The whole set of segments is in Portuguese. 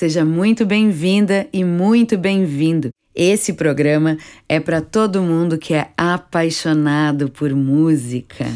Seja muito bem-vinda e muito bem-vindo. Esse programa é para todo mundo que é apaixonado por música.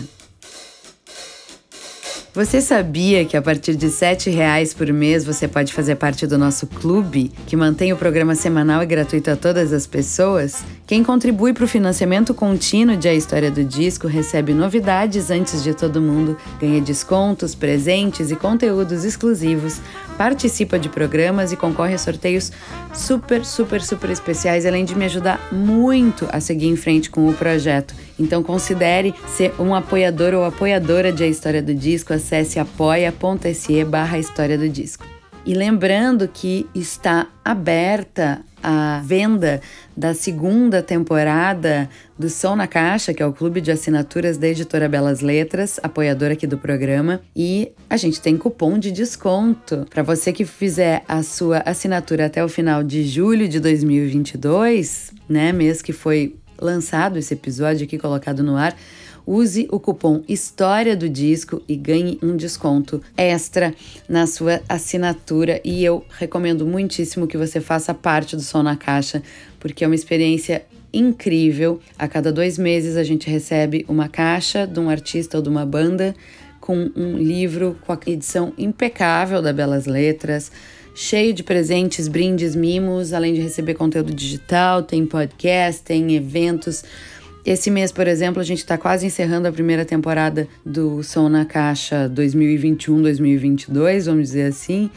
Você sabia que a partir de R$ reais por mês você pode fazer parte do nosso clube, que mantém o programa semanal e gratuito a todas as pessoas? Quem contribui para o financiamento contínuo de A História do Disco recebe novidades antes de todo mundo, ganha descontos, presentes e conteúdos exclusivos, participa de programas e concorre a sorteios super, super, super especiais, além de me ajudar muito a seguir em frente com o projeto. Então considere ser um apoiador ou apoiadora de A História do Disco, acesse apoia.se barra História do Disco. E lembrando que está aberta a venda da segunda temporada do Som na Caixa, que é o clube de assinaturas da editora Belas Letras, apoiadora aqui do programa, e a gente tem cupom de desconto. Para você que fizer a sua assinatura até o final de julho de 2022, né, mês que foi lançado esse episódio aqui colocado no ar, use o cupom História do Disco e ganhe um desconto extra na sua assinatura. E eu recomendo muitíssimo que você faça parte do Som na Caixa, porque é uma experiência incrível. A cada dois meses a gente recebe uma caixa de um artista ou de uma banda com um livro com a edição impecável da Belas Letras cheio de presentes, brindes, mimos, além de receber conteúdo digital, tem podcast, tem eventos. Esse mês, por exemplo, a gente está quase encerrando a primeira temporada do Som na Caixa 2021-2022, vamos dizer assim.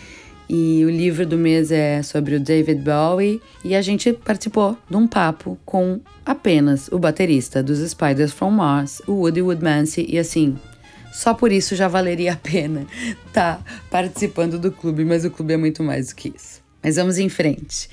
E o livro do mês é sobre o David Bowie. E a gente participou de um papo com apenas o baterista dos Spiders from Mars, o Woody Woodmansey. E assim, só por isso já valeria a pena estar tá participando do clube, mas o clube é muito mais do que isso. Mas vamos em frente.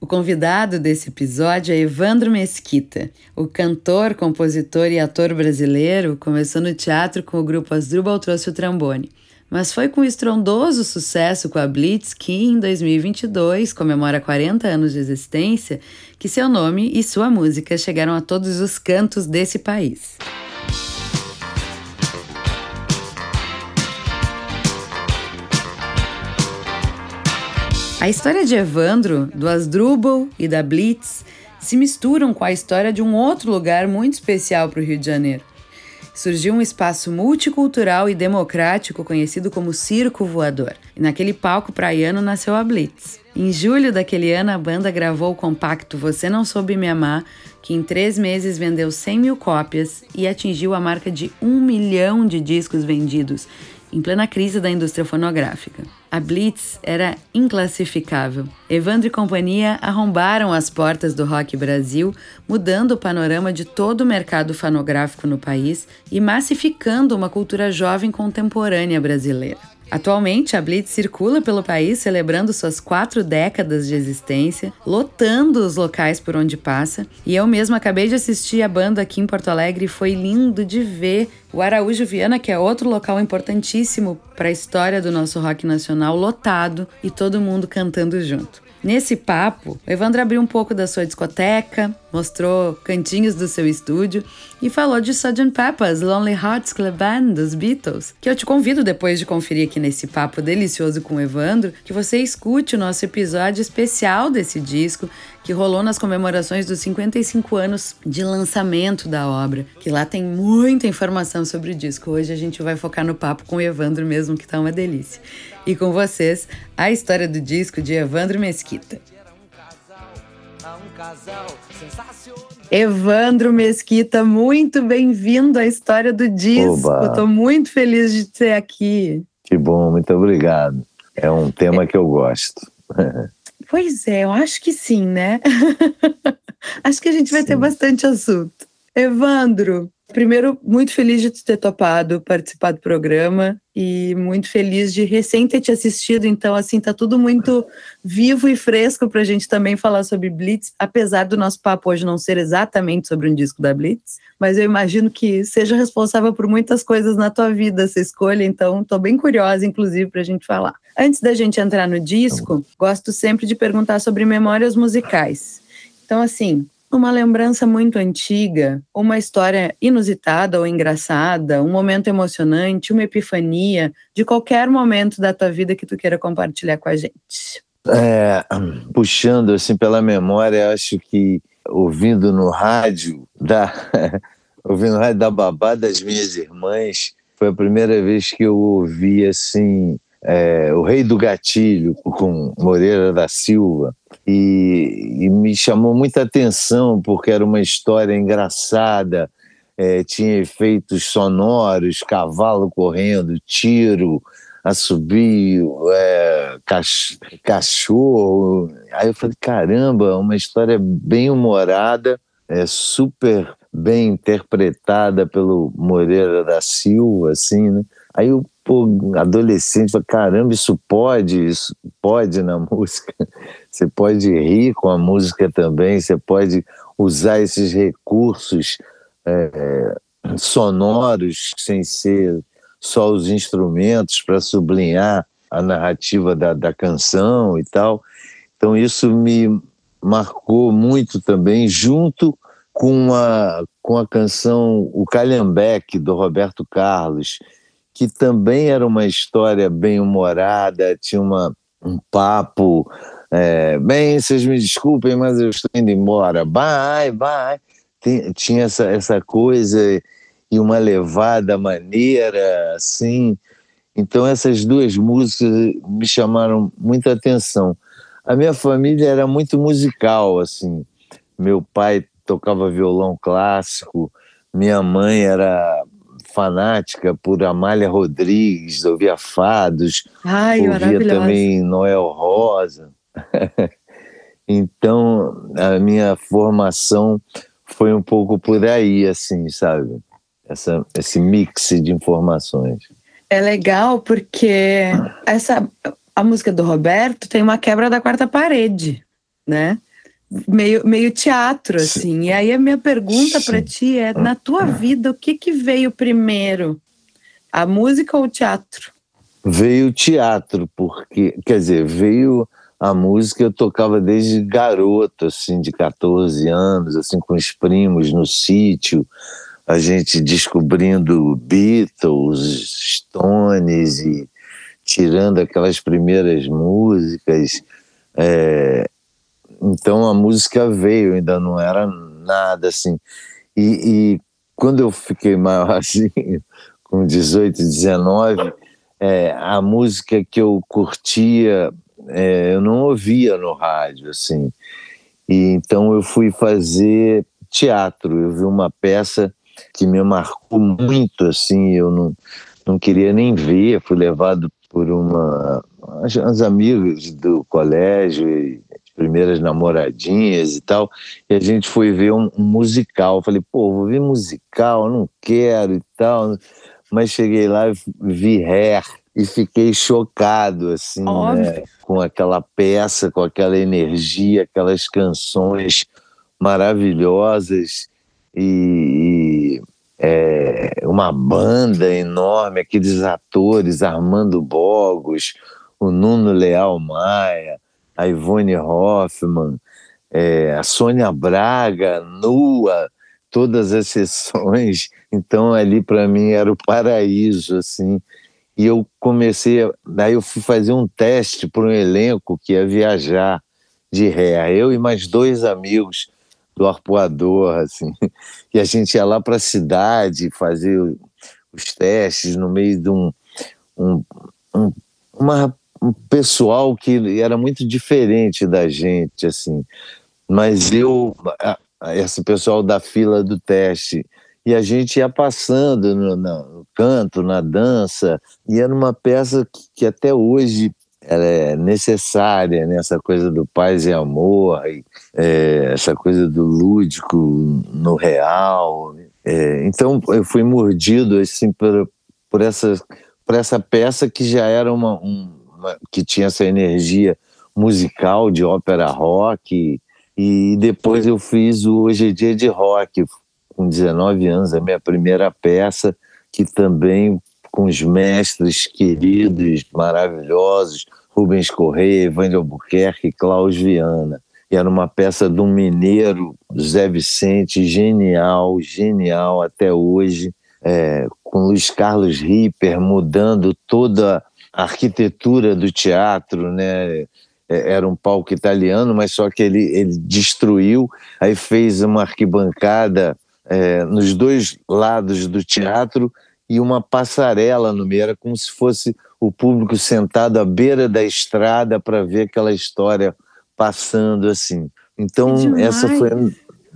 O convidado desse episódio é Evandro Mesquita. O cantor, compositor e ator brasileiro começou no teatro com o grupo Asdrubal Trouxe o Trambone. Mas foi com estrondoso sucesso com a Blitz que, em 2022, comemora 40 anos de existência, que seu nome e sua música chegaram a todos os cantos desse país. A história de Evandro, do Asdrubal e da Blitz se misturam com a história de um outro lugar muito especial para o Rio de Janeiro. Surgiu um espaço multicultural e democrático conhecido como Circo Voador. E naquele palco praiano nasceu a Blitz. Em julho daquele ano, a banda gravou o compacto Você Não Soube Me Amar, que em três meses vendeu 100 mil cópias e atingiu a marca de um milhão de discos vendidos, em plena crise da indústria fonográfica. A Blitz era inclassificável. Evandro e companhia arrombaram as portas do rock Brasil, mudando o panorama de todo o mercado fonográfico no país e massificando uma cultura jovem contemporânea brasileira. Atualmente, a Blitz circula pelo país celebrando suas quatro décadas de existência, lotando os locais por onde passa. E eu mesma acabei de assistir a banda aqui em Porto Alegre e foi lindo de ver o Araújo Viana, que é outro local importantíssimo para a história do nosso rock nacional, lotado e todo mundo cantando junto. Nesse papo, o Evandro abriu um pouco da sua discoteca, mostrou cantinhos do seu estúdio e falou de Sgt. Pepper's Lonely Hearts Club Band dos Beatles, que eu te convido depois de conferir aqui nesse papo delicioso com o Evandro, que você escute o nosso episódio especial desse disco que rolou nas comemorações dos 55 anos de lançamento da obra, que lá tem muita informação sobre o disco. Hoje a gente vai focar no papo com o Evandro mesmo, que tá uma delícia. E com vocês, a história do disco de Evandro Mesquita. Evandro Mesquita, muito bem-vindo à história do disco. Estou muito feliz de ter aqui. Que bom, muito obrigado. É um tema que eu gosto. Pois é, eu acho que sim, né? acho que a gente vai sim. ter bastante assunto. Evandro, Primeiro, muito feliz de ter topado participar do programa e muito feliz de recém ter te assistido. Então, assim, tá tudo muito vivo e fresco para a gente também falar sobre Blitz, apesar do nosso papo hoje não ser exatamente sobre um disco da Blitz, mas eu imagino que seja responsável por muitas coisas na tua vida essa escolha. Então, estou bem curiosa, inclusive, para a gente falar. Antes da gente entrar no disco, gosto sempre de perguntar sobre memórias musicais. Então, assim, uma lembrança muito antiga, uma história inusitada ou engraçada, um momento emocionante, uma epifania, de qualquer momento da tua vida que tu queira compartilhar com a gente. É, puxando assim pela memória, acho que ouvindo no rádio da ouvindo no rádio da babá das minhas irmãs, foi a primeira vez que eu ouvi assim é, o Rei do Gatilho com Moreira da Silva e, e, me chamou muita atenção porque era uma história engraçada, é, tinha efeitos sonoros, cavalo correndo, tiro, assobio, é, cach cachorro. Aí eu falei, caramba, uma história bem humorada, é, super bem interpretada pelo Moreira da Silva, assim, né? Aí eu, pô, adolescente, falei, caramba, isso pode, isso pode na música. Você pode rir com a música também, você pode usar esses recursos é, sonoros sem ser só os instrumentos para sublinhar a narrativa da, da canção e tal. Então isso me marcou muito também, junto com a, com a canção O Calhambeque, do Roberto Carlos, que também era uma história bem humorada, tinha uma, um papo. É, bem, vocês me desculpem, mas eu estou indo embora. Bye, bye. tinha essa, essa coisa e uma levada maneira, assim. Então, essas duas músicas me chamaram muita atenção. A minha família era muito musical, assim. Meu pai tocava violão clássico, minha mãe era fanática por Amália Rodrigues, ouvia fados, Ai, ouvia também Noel Rosa. então, a minha formação foi um pouco por aí, assim, sabe? Essa, esse mix de informações. É legal porque essa a música do Roberto tem uma quebra da quarta parede, né? Meio, meio teatro, assim. E aí a minha pergunta para ti é: na tua vida, o que, que veio primeiro? A música ou o teatro? Veio o teatro, porque, quer dizer, veio a música, eu tocava desde garoto, assim, de 14 anos, assim, com os primos no sítio, a gente descobrindo Beatles, Stones e tirando aquelas primeiras músicas. É, então a música veio, ainda não era nada assim. E, e quando eu fiquei maior assim, com 18, 19, é, a música que eu curtia, é, eu não ouvia no rádio, assim. E então eu fui fazer teatro. Eu vi uma peça que me marcou muito, assim, eu não, não queria nem ver, fui levado por uma as, amigas do colégio primeiras namoradinhas e tal, e a gente foi ver um, um musical. Eu falei, pô, vou ver musical, não quero e tal. Mas cheguei lá e vi Hair e fiquei chocado, assim, né, com aquela peça, com aquela energia, aquelas canções maravilhosas e, e é, uma banda enorme, aqueles atores, Armando Bogos, o Nuno Leal Maia, a Ivone Hoffman, é, a Sônia Braga, nua, todas as sessões. Então ali para mim era o paraíso, assim. E eu comecei, daí eu fui fazer um teste para um elenco que ia viajar de ré, eu e mais dois amigos do arpoador, assim. E a gente ia lá para a cidade fazer os testes no meio de um, um, um uma um pessoal que era muito diferente da gente, assim. Mas eu, esse pessoal da fila do teste, e a gente ia passando no, no canto, na dança, e era uma peça que, que até hoje ela é necessária, né? essa coisa do paz e amor, e, é, essa coisa do lúdico no real. É, então eu fui mordido assim por, por, essa, por essa peça que já era uma, que tinha essa energia musical de ópera rock e depois eu fiz o Hoje é Dia de Rock com 19 anos, a minha primeira peça que também com os mestres queridos, maravilhosos, Rubens Correia, Evandro Albuquerque e Klaus Viana. E era uma peça um mineiro, Zé Vicente, genial, genial até hoje, é, com Luiz Carlos Ripper mudando toda a arquitetura do teatro, né? É, era um palco italiano, mas só que ele, ele destruiu, aí fez uma arquibancada é, nos dois lados do teatro e uma passarela no meio, era como se fosse o público sentado à beira da estrada para ver aquela história passando assim. Então, essa foi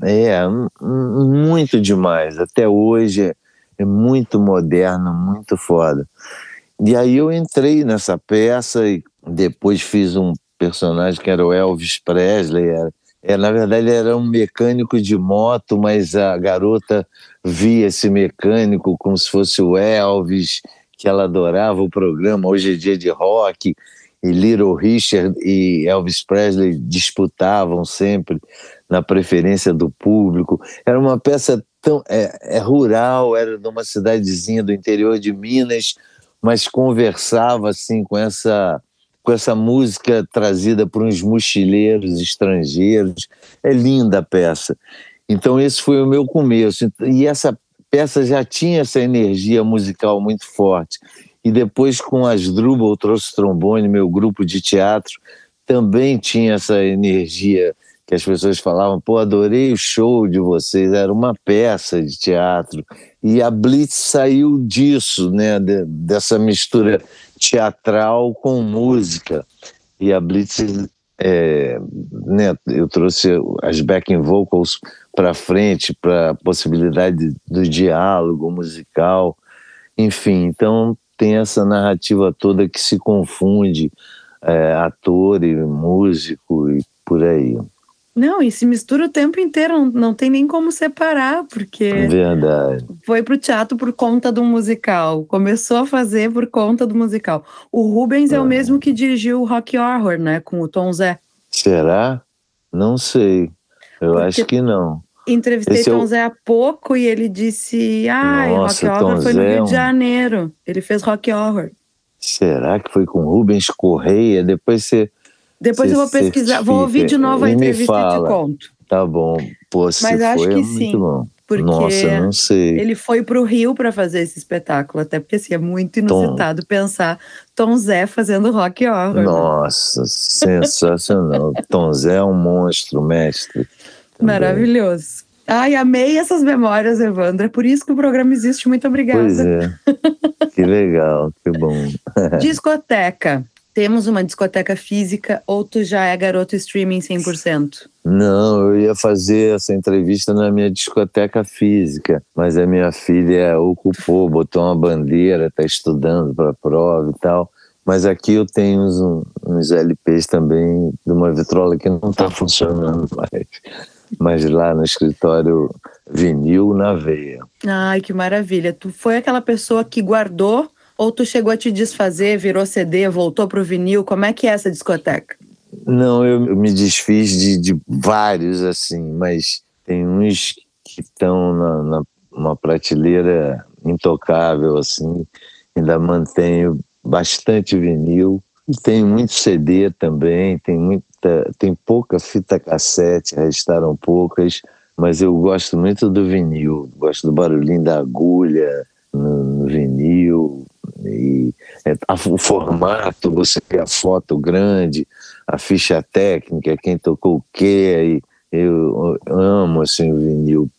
é, muito demais. Até hoje é, é muito moderno, muito foda. E aí eu entrei nessa peça e depois fiz um personagem que era o Elvis Presley, era, é, na verdade, era um mecânico de moto, mas a garota via esse mecânico como se fosse o Elvis, que ela adorava o programa. Hoje é dia de rock, e Little Richard e Elvis Presley disputavam sempre na preferência do público. Era uma peça tão é, é rural, era de uma cidadezinha do interior de Minas, mas conversava assim com essa com essa música trazida por uns mochileiros estrangeiros. É linda a peça. Então, esse foi o meu começo. E essa peça já tinha essa energia musical muito forte. E depois, com as Drubal, trouxe trombone, meu grupo de teatro, também tinha essa energia que as pessoas falavam, pô, adorei o show de vocês, era uma peça de teatro. E a Blitz saiu disso, né, de, dessa mistura teatral com música. E a Blitz, é, né, eu trouxe as backing vocals para frente, para a possibilidade do diálogo musical, enfim. Então tem essa narrativa toda que se confunde é, ator e músico e por aí. Não, e se mistura o tempo inteiro, não, não tem nem como separar, porque. Verdade. Foi pro teatro por conta do musical. Começou a fazer por conta do musical. O Rubens é, é o mesmo que dirigiu o Rock Horror, né? Com o Tom Zé. Será? Não sei. Eu porque acho que não. Entrevistei Esse Tom é o... Zé há pouco e ele disse: Ah, Rock Horror Tom foi no Rio é de Janeiro. Ele fez Rock Horror. Será que foi com Rubens Correia? Depois você. Depois eu vou pesquisar, vou ouvir de novo a entrevista e te conto. Tá bom. Pô, se Mas acho que é sim. Porque Nossa, não sei. Ele foi para o Rio para fazer esse espetáculo, até porque assim, é muito inusitado Tom. pensar Tom Zé fazendo rock horror. Né? Nossa, né? sensacional. Tom Zé é um monstro, mestre. Também. Maravilhoso. Ai, amei essas memórias, Evandra. É por isso que o programa existe. Muito obrigada. Pois é. que legal, que bom. Discoteca temos uma discoteca física ou tu já é garoto streaming 100%? Não, eu ia fazer essa entrevista na minha discoteca física, mas a minha filha ocupou, botou uma bandeira, está estudando para a prova e tal. Mas aqui eu tenho uns, uns LPs também de uma vitrola que não está funcionando mais. Mas lá no escritório, vinil na veia. Ai, que maravilha. Tu foi aquela pessoa que guardou ou tu chegou a te desfazer, virou CD, voltou pro vinil? Como é que é essa discoteca? Não, eu, me desfiz de, de, vários, assim, mas tem uns que estão na, na uma prateleira intocável, assim. Ainda mantenho bastante vinil. Tem muito CD também, tem muita, tem pouca fita cassete, restaram poucas, mas eu gosto muito do vinil, gosto do barulhinho da agulha no, no vinil, e é, a, o formato, você vê a foto grande, a ficha técnica, quem tocou o quê, e eu, eu amo assim, o vinil.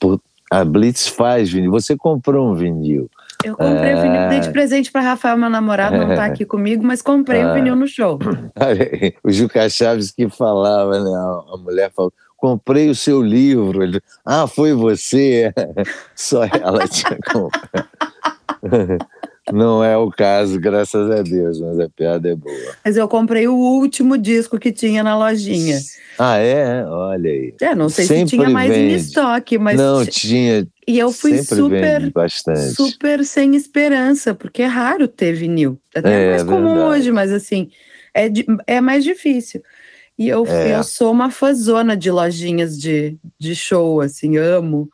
a Blitz faz vinil. Você comprou um vinil. Eu comprei é... o vinil, dei de presente para Rafael, meu namorado, não está aqui comigo, mas comprei o vinil no show. o Juca Chaves que falava, né? A mulher falou, comprei o seu livro. Ele, ah, foi você? Só ela tinha comprado. Não é o caso, graças a Deus, mas a piada é boa. Mas eu comprei o último disco que tinha na lojinha. Ah, é? Olha aí. É, não sei Sempre se tinha mais vende. em estoque, mas. Não, tinha, E eu fui super, super sem esperança, porque é raro ter vinil. Até é, É, mais comum verdade. hoje, mas assim, é, é mais difícil. E eu, É. eu sou uma fãzona de lojinhas de, de show, assim, amo.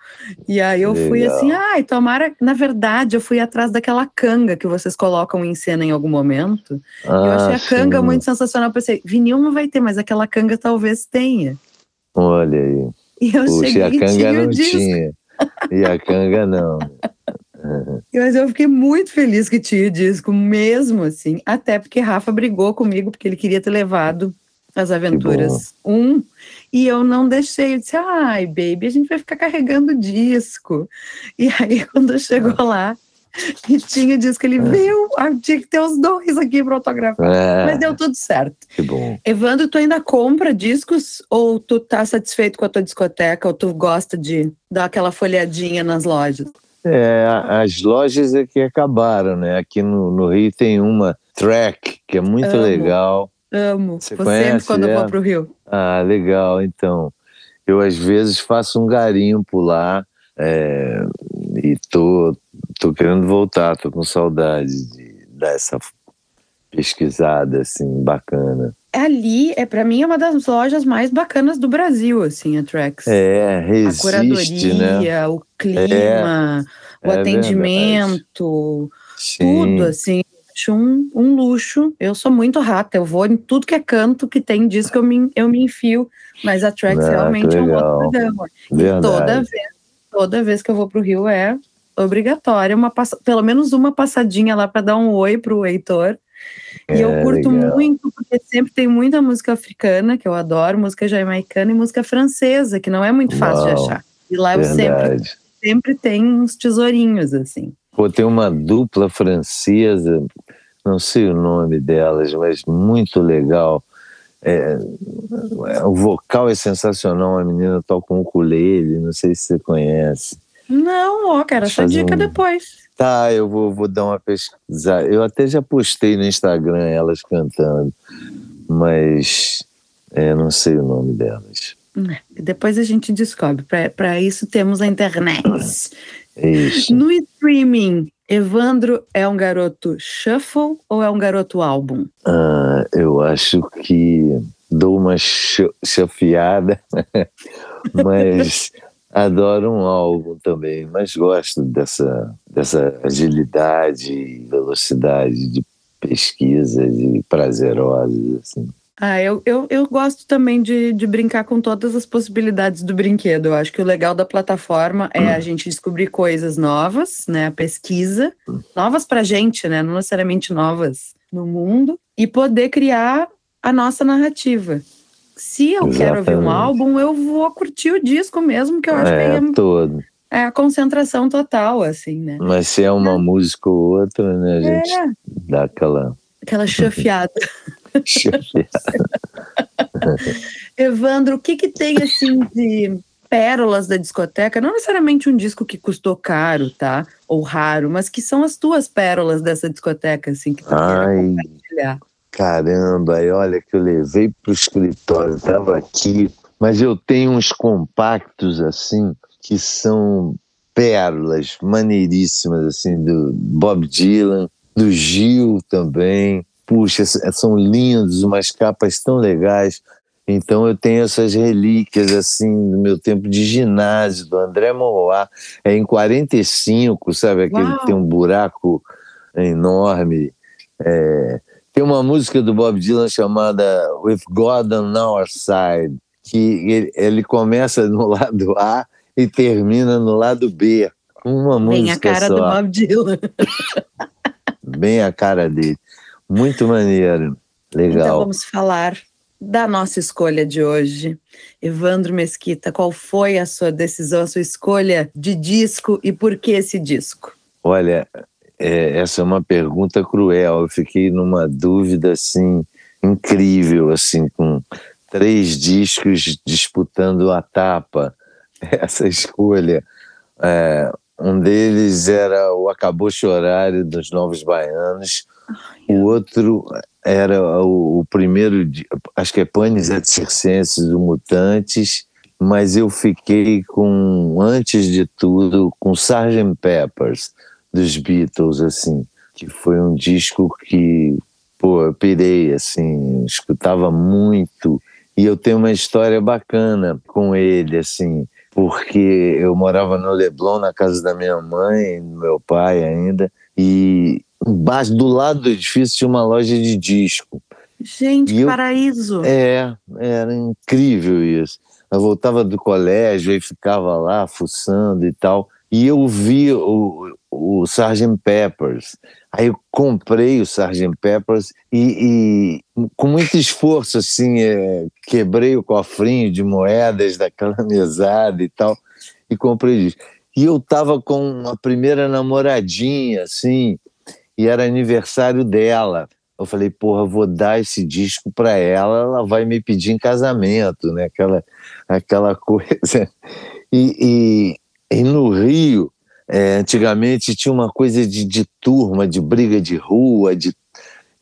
E aí eu fui Legal. assim, ai, tomara. Na verdade, eu fui atrás daquela canga que vocês colocam em cena em algum momento. E eu Ah, achei a canga sim. muito sensacional. Eu Pensei, vinil não vai ter, mas aquela canga talvez tenha. Olha aí. E eu Puxa, e cheguei a e canga tinha o não disco. tinha. E a canga não. Mas eu fiquei muito feliz que tinha o disco, mesmo assim. Até porque Rafa brigou comigo, porque ele queria ter levado as aventuras um. E eu não deixei. Eu disse, ai, baby, a gente vai ficar carregando disco. E aí, quando chegou lá e tinha disco, ele viu, ah, tinha que ter os dois aqui para autografar. É, Mas deu tudo certo. que bom. Evandro, tu ainda compra discos ou tu tá satisfeito com a tua discoteca ou tu gosta de dar aquela folhadinha nas lojas? É, as lojas é que acabaram, né? Aqui no, no Rio tem uma track que é muito Amo. legal. Amo. Você Vou sempre conhece quando eu ela? vou pro Rio. Ah, legal. Então, eu às vezes faço um garimpo lá é, e tô, tô querendo voltar, tô com saudade de dar essa pesquisada assim bacana. Ali, é para mim, é uma das lojas mais bacanas do Brasil, assim, a Trax. É, a resiste, curadoria, né? o clima, o é atendimento, Sim. tudo, assim. Acho um, um luxo. Eu sou muito rata, eu vou em tudo que é canto que tem disco, eu me, eu me enfio. Mas a Trax Ah, realmente é um outro programa. E Verdade. toda vez, toda vez que eu vou pro Rio é obrigatória, uma passa- pelo menos uma passadinha lá para dar um oi pro Heitor. E eu É, curto legal. muito, porque sempre tem muita música africana, que eu adoro, música jamaicana e música francesa, que não é muito fácil de Uau, achar. E lá eu sempre, Verdade. sempre tem uns tesourinhos, assim. Pô, tem uma dupla francesa, não sei o nome delas, mas muito legal. É, o vocal é sensacional, a menina toca um ukulele, não sei se você conhece. Não, ó, quero essa dica um- depois. Tá, eu vou, vou dar uma pesquisada. Eu até já postei no Instagram elas cantando, mas é, não sei o nome delas. Depois a gente descobre. Para isso temos a internet. Isso. No streaming, Evandro é um garoto shuffle ou é um garoto álbum? Ah, eu acho que dou uma cha- chafiada, mas adoro um álbum também. Mas gosto dessa, dessa agilidade e velocidade de pesquisa, de prazerosas. Assim. Ah, eu, eu, eu gosto também de, de brincar com todas as possibilidades do brinquedo. Eu acho que o legal da plataforma é a gente descobrir coisas novas, né? A pesquisa, novas pra gente, né? Não necessariamente novas no mundo, e poder criar a nossa narrativa. Se eu quero ouvir um Exatamente. álbum, eu vou curtir o disco mesmo, que eu acho é, que aí todo. é, é a concentração total, assim, né? Mas se é uma música ou outra, né, a gente É, dá aquela aquela chafiada. Evandro, o que que tem assim de pérolas da discoteca? Não necessariamente um disco que custou caro, tá? Ou raro, mas que são as tuas pérolas dessa discoteca, assim, que tu Ai, compartilhar. Caramba, e olha que eu levei para o escritório, estava aqui, mas eu tenho uns compactos assim que são pérolas maneiríssimas assim do Bob Dylan, do Gil também. Puxa, são lindos, umas capas tão legais. Então eu tenho essas relíquias assim do meu tempo de ginásio, do André Moroá, é em 45, sabe aquele Uau. que tem um buraco enorme. É, tem uma música do Bob Dylan chamada With God on Our Side, que ele, começa no lado A e termina no lado B. Uma Bem a música cara só, do Bob Dylan. bem a cara dele. Muito maneiro, Então legal. vamos falar da nossa escolha de hoje. Evandro Mesquita, qual foi a sua decisão, a sua escolha de disco e por que esse disco? Olha, é, essa é uma pergunta cruel. Eu fiquei numa dúvida assim incrível, assim, com três discos disputando a tapa. Essa escolha. É, um deles era o Acabou Chorar dos Novos Baianos. O outro era o, o primeiro, acho que é Panis et Circenses do Mutantes. mas eu fiquei com, antes de tudo, com Sgt. Peppers, dos Beatles, assim, que foi um disco que, pô, eu pirei, assim, escutava muito, e eu tenho uma história bacana com ele, assim, porque eu morava no Leblon, na casa da minha mãe, do meu pai ainda, e embaixo, do lado do edifício tinha uma loja de disco. Gente, que paraíso! É, era incrível isso. Eu voltava do colégio e ficava lá fuçando e tal. E eu vi o, o Sgt. Peppers. Aí eu comprei o Sgt. Peppers e, e com muito esforço, assim, é, quebrei o cofrinho de moedas daquela mesada e tal, e comprei isso. E eu tava com a primeira namoradinha, assim, e era aniversário dela. Eu falei, porra, vou dar esse disco para ela, ela vai me pedir em casamento, né? Aquela, aquela coisa. E, e, e no Rio, é, antigamente tinha uma coisa de, de turma, de briga de rua, de,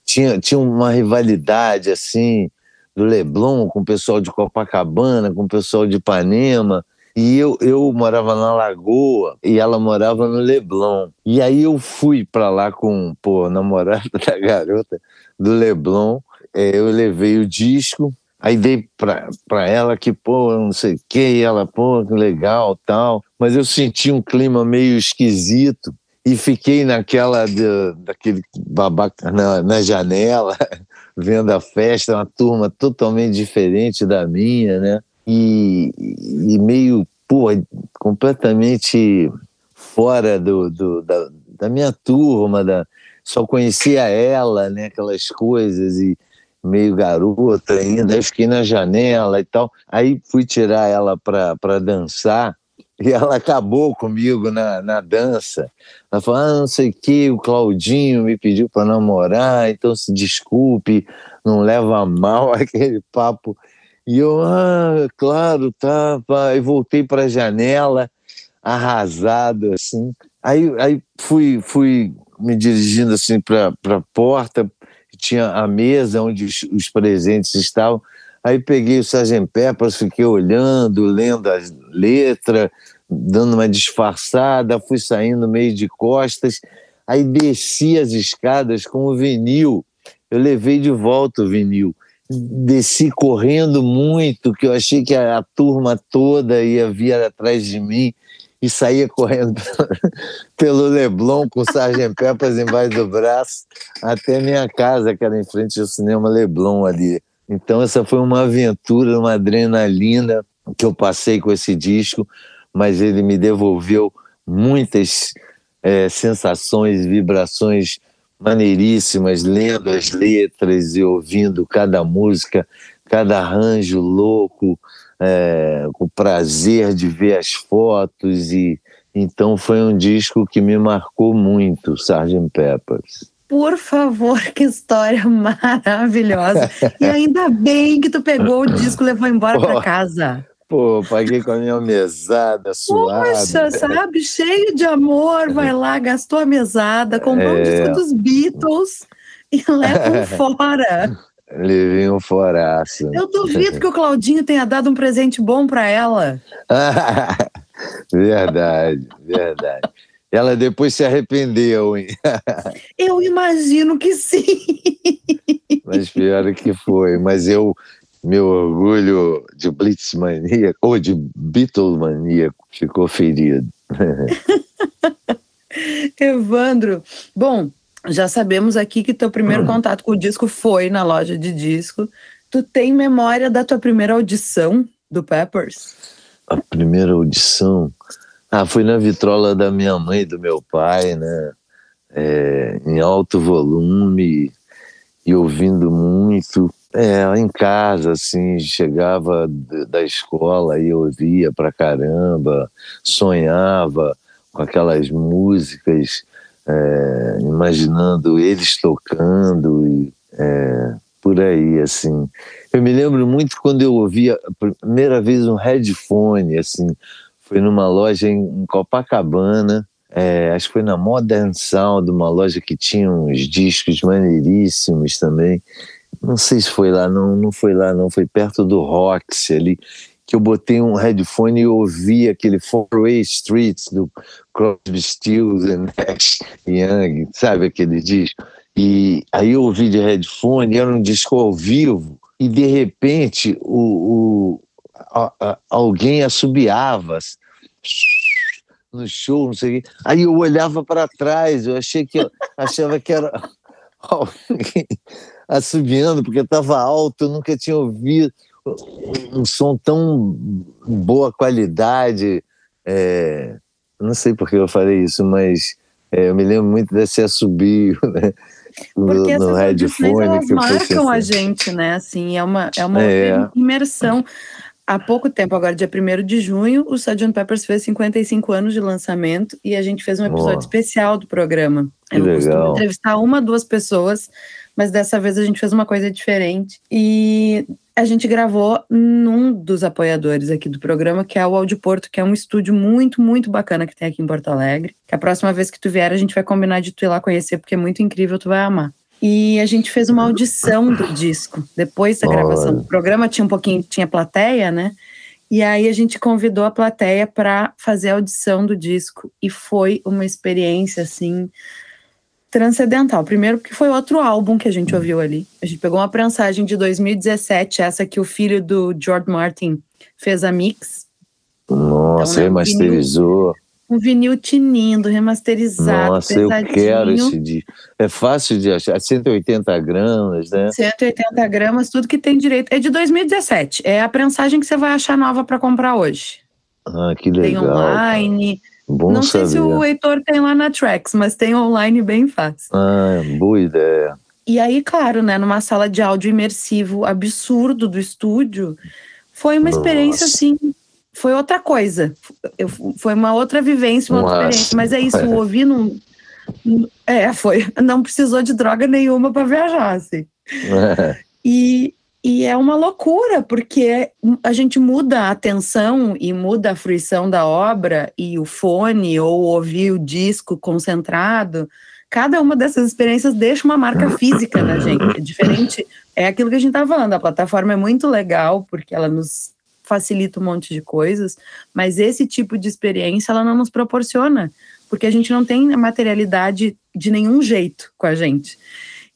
tinha, tinha uma rivalidade assim do Leblon com o pessoal de Copacabana, com o pessoal de Ipanema. E eu, eu morava na Lagoa e ela morava no Leblon. E aí eu fui para lá com pô, namorada da garota do Leblon. É, eu levei o disco, aí dei para ela que, pô, não sei o que, e ela, pô, que legal tal. Mas eu senti um clima meio esquisito e fiquei naquela de, daquele babaca na, na janela, vendo a festa, uma turma totalmente diferente da minha, né? E, e meio, pô, completamente fora do, do da, da, minha turma, da, só conhecia ela, né, aquelas coisas, e meio garota ainda, aí fiquei na janela e tal, aí fui tirar ela para dançar, e ela acabou comigo na, na dança. Ela falou: ah, não sei o que, o Claudinho me pediu para namorar, então se desculpe, não leva mal aquele papo e eu, ah, claro, tá. E voltei para a janela, arrasado, assim. Aí, aí fui, fui me dirigindo assim para a porta, tinha a mesa onde os, os, presentes estavam. Aí peguei o Sgt. Peppers, fiquei olhando, lendo as letras, dando uma disfarçada, fui saindo meio de costas. Aí desci as escadas com o vinil. Eu levei de volta o vinil desci correndo muito, que eu achei que a, a turma toda ia vir atrás de mim e saía correndo pelo Leblon com o Sargent Peppers embaixo do braço até minha casa, que era em frente ao cinema Leblon ali. Então essa foi uma aventura, uma adrenalina que eu passei com esse disco, mas ele me devolveu muitas é, sensações, vibrações maneiríssimas, lendo as letras e ouvindo cada música, cada arranjo louco, é, com prazer de ver as fotos e então foi um disco que me marcou muito, Sgt. Peppers. Por favor, que história maravilhosa. E ainda bem que tu pegou o disco e levou embora para casa. Pô, paguei com a minha mesada suada. Poxa, sabe? Cheio de amor, vai lá, gastou a mesada, comprou é... um disco dos Beatles e leva um fora. Um foraço. Eu duvido que o Claudinho tenha dado um presente bom para ela. verdade, verdade. Ela depois se arrependeu, hein? Eu imagino que sim. Mas pior que foi. Mas eu meu orgulho de Blitz maníaco, ou de Beatles maníaco, ficou ferido. Evandro, bom, já sabemos aqui que teu primeiro contato com o disco foi na loja de disco. Tu tem memória da tua primeira audição do Peppers? A primeira audição? Ah, foi na vitrola da minha mãe e do meu pai, né? É, em alto volume e ouvindo muito. É, em casa, assim, chegava da escola e ouvia pra caramba, sonhava com aquelas músicas, é, imaginando eles tocando e é, por aí, assim. Eu me lembro muito quando eu ouvia a primeira vez um headphone, assim, foi numa loja em Copacabana, é, acho que foi na Modern Sound, uma loja que tinha uns discos maneiríssimos também não sei se foi lá, não, não foi lá, não, foi perto do Roxy ali, que eu botei um headphone e ouvi aquele Four-Way Streets do Crosby, Stills and Nash Young, sabe aquele disco? E aí eu ouvi de headphone, era um disco ao vivo, e de repente o, o a, a, alguém assobiava no show, não sei o quê. Aí eu olhava para trás, eu achei que achava que era alguém assobiando, porque estava alto, eu nunca tinha ouvido um som tão boa qualidade. É, não sei porque eu falei isso, mas é, eu me lembro muito desse assobio, né? Porque no, no headphone. Elas marcam a gente, né? Assim, é uma, é uma é. imersão. Há pouco tempo, agora dia 1 de junho, o Sgt. Peppers fez 55 anos de lançamento e a gente fez um episódio oh. especial do programa. Que Eu legal. entrevistar uma, duas pessoas, mas dessa vez a gente fez uma coisa diferente. E a gente gravou num dos apoiadores aqui do programa, que é o Audio Porto, que é um estúdio muito, muito bacana que tem aqui em Porto Alegre. Que a próxima vez que tu vier, a gente vai combinar de tu ir lá conhecer, porque é muito incrível, tu vai amar. E a gente fez uma audição do disco depois da gravação do programa. Tinha um pouquinho, tinha plateia, né? E aí a gente convidou a plateia para fazer a audição do disco e foi uma experiência assim transcendental. Primeiro porque foi outro álbum que a gente ouviu ali. A gente pegou uma prensagem de 2017, essa que o filho do George Martin fez a mix. Nossa, então, né, remasterizou um vinil tinindo, remasterizado. Nossa, pesadinho. eu quero esse disco. É fácil de achar, 180 gramas, né? 180 gramas, tudo que tem direito. É de 2017. É a prensagem que você vai achar nova para comprar hoje. Ah, que legal. Tem online. Bom Não saber. sei se o Heitor tem lá na Trax, mas tem online bem fácil. Ah, boa ideia. E aí, claro, né, numa sala de áudio imersivo absurdo do estúdio, foi uma Nossa. experiência assim foi outra coisa. Eu, foi uma outra vivência, uma Nossa. outra experiência. Mas é isso, é. o ouvir não. É, foi. Não precisou de droga nenhuma para viajar, assim. É. E, e é uma loucura, porque a gente muda a atenção e muda a fruição da obra e o fone ou ouvir o disco concentrado. Cada uma dessas experiências deixa uma marca física na gente. É diferente. É aquilo que a gente estava falando. A plataforma é muito legal porque ela nos facilita um monte de coisas, mas esse tipo de experiência ela não nos proporciona, porque a gente não tem a materialidade de nenhum jeito com a gente.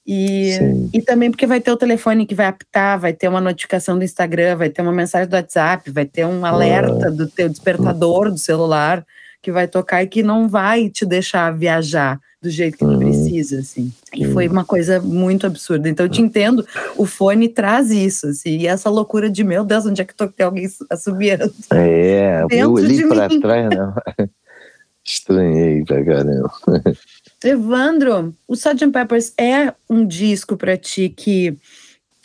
E, e também porque vai ter o telefone que vai apitar, vai ter uma notificação do Instagram, vai ter uma mensagem do WhatsApp, vai ter um alerta do teu despertador do celular que vai tocar e que não vai te deixar viajar do jeito que tu uhum. precisa, assim. E foi uma coisa muito absurda. Então eu te entendo, o fone traz isso, assim, e essa loucura de, meu Deus, onde é que tô, tem alguém assobiando? É, eu olhei pra mim. trás, não. Estranhei pra caramba. Evandro, o Sgt. Peppers é um disco para ti que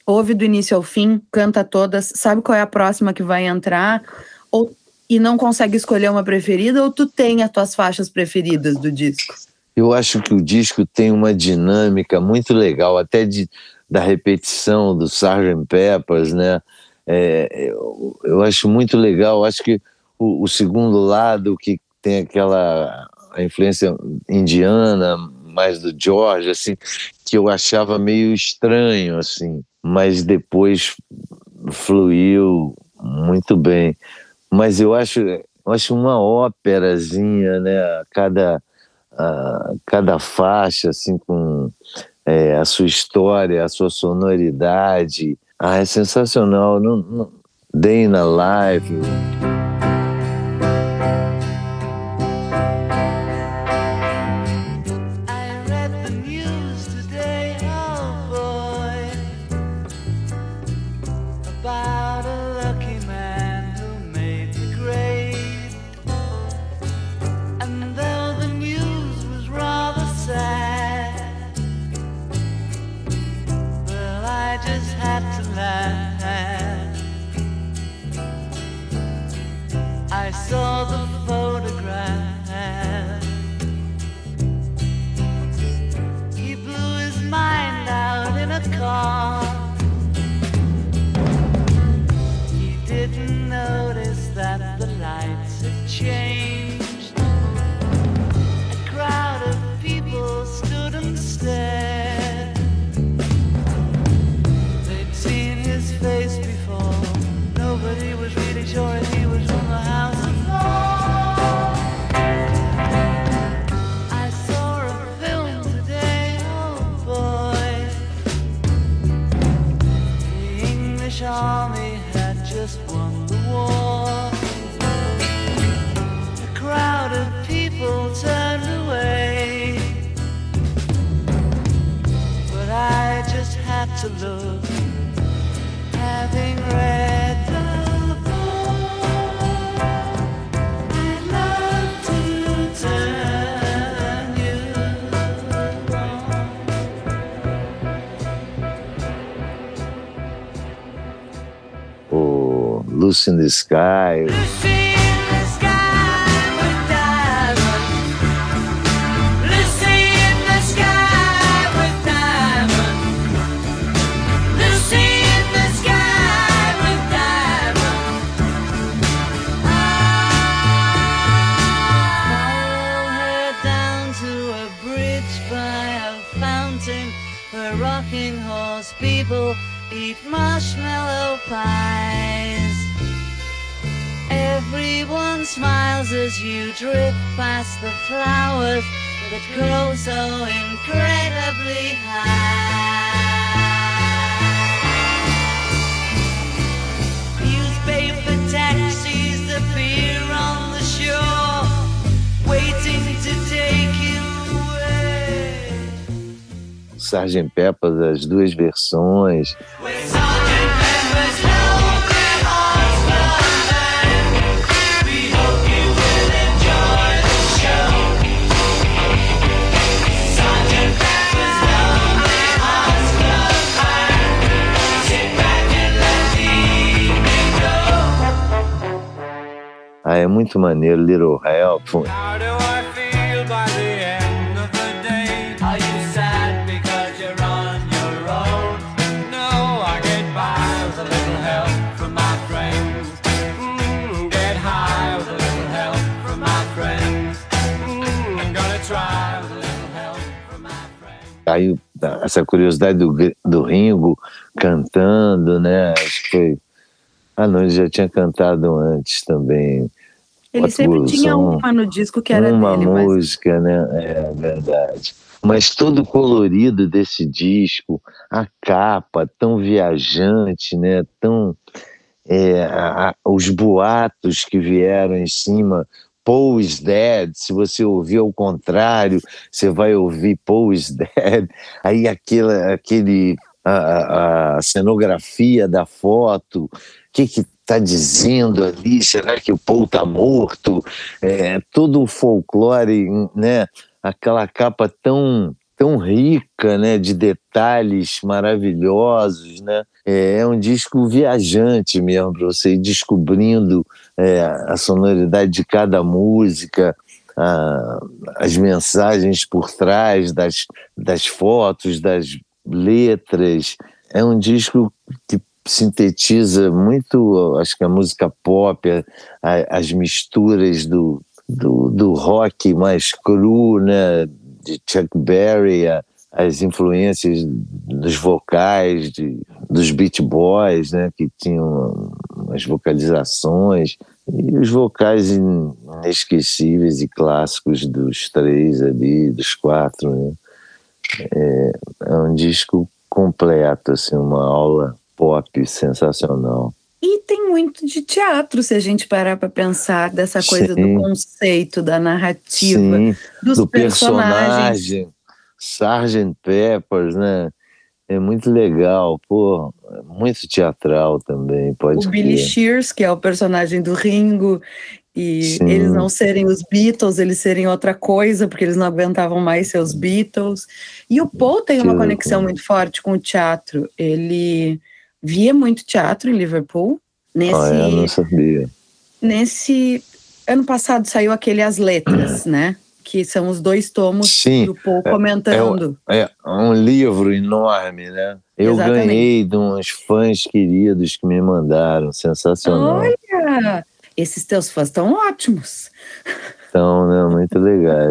ouve do início ao fim, canta todas, sabe qual é a próxima que vai entrar? Ou, e não consegue escolher uma preferida, ou tu tem as tuas faixas preferidas do disco? Eu acho que o disco tem uma dinâmica muito legal, até de, da repetição do Sgt. Peppers, né? É, eu, eu, acho muito legal. Acho que o, o, segundo lado, que tem aquela a influência indiana, mais do George, assim, que eu achava meio estranho, assim, mas depois fluiu muito bem. Mas eu acho, eu acho uma óperazinha, né? Cada cada faixa assim com é, a sua história, a sua sonoridade. Ah, é sensacional. Não, não, Day a Life. Bridge by a fountain where rocking horse people eat marshmallow pies. Everyone smiles as you drift past the flowers that grow so incredibly high. Newspaper taxis appear on the shore, waiting to take you away. Sgt. Pepper, as duas versões. A little help from my friends. Aí essa curiosidade do, do Ringo cantando, né? Acho que foi. Ah, não, ele já tinha cantado antes também. Ele Uma sempre tinha atuação, uma no disco que era uma dele, mas música, né? É verdade. Mas todo colorido desse disco, a capa tão viajante, né? Tão é, a- a- os boatos que vieram em cima. Paul is dead. Se você ouvir ao contrário, você vai ouvir Paul is dead. Aí aquela, aquele a, a- cenografia da foto, o que está dizendo ali? Será que o Paul está morto? É, todo o folclore, né? Aquela capa tão tão rica, né? De detalhes maravilhosos, né? É, é um disco viajante mesmo para você ir descobrindo é, a sonoridade de cada música, as mensagens por trás das, das fotos, das letras. É um disco que sintetiza muito, acho que a música pop, a- as misturas do, do, do rock mais cru, né? De Chuck Berry, a- as influências dos vocais de, dos Beach Boys, né? Que tinham as vocalizações e os vocais in- inesquecíveis e clássicos dos três ali, dos quatro, né? É, é um disco completo, assim, uma aula pop sensacional. E tem muito de teatro, se a gente parar para pensar dessa coisa Sim. do conceito, da narrativa, Sim, dos do personagens. personagem, Sgt. Peppers, né? É muito legal, pô, é muito teatral também, pode O Billy. Shears, que é o personagem do Ringo, e Sim. eles não serem os Beatles, eles serem outra coisa, porque eles não aguentavam mais ser os Beatles. E o Paul tem uma conexão muito forte com o teatro. Ele via muito teatro em Liverpool. Nesse, Ah, é, não sabia. nesse ano passado saiu aquele As Letras, né? Que são os dois tomos Sim, do Paul é- comentando. É um livro enorme, né? Eu Exatamente. ganhei de uns fãs queridos que me mandaram, sensacional. Olha, esses teus fãs estão ótimos. Então, né, muito legal.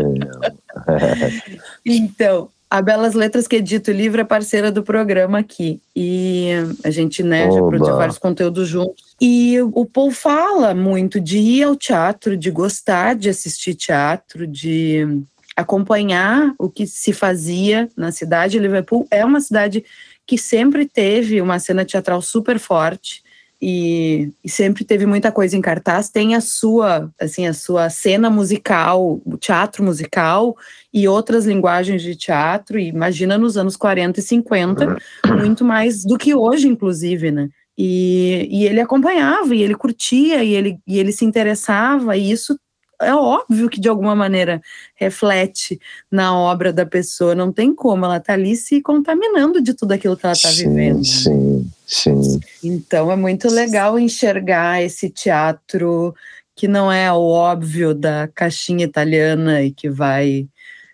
Então, a Belas Letras que edita o livro é parceira do programa aqui. E a gente, né, já Oba. produziu vários conteúdos juntos. E o Paul fala muito de ir ao teatro, de gostar de assistir teatro, de acompanhar o que se fazia na cidade. Liverpool é uma cidade que sempre teve uma cena teatral super forte e, e, sempre teve muita coisa em cartaz, tem a sua, assim, a sua cena musical, o teatro musical e outras linguagens de teatro, e imagina nos anos 40 e 50, muito mais do que hoje, inclusive, né? E, e ele acompanhava, e ele curtia, e ele, e ele se interessava, e isso é óbvio que de alguma maneira reflete na obra da pessoa, não tem como, ela está ali se contaminando de tudo aquilo que ela está vivendo. Sim, sim. Então é muito legal enxergar esse teatro que não é o óbvio da caixinha italiana e que vai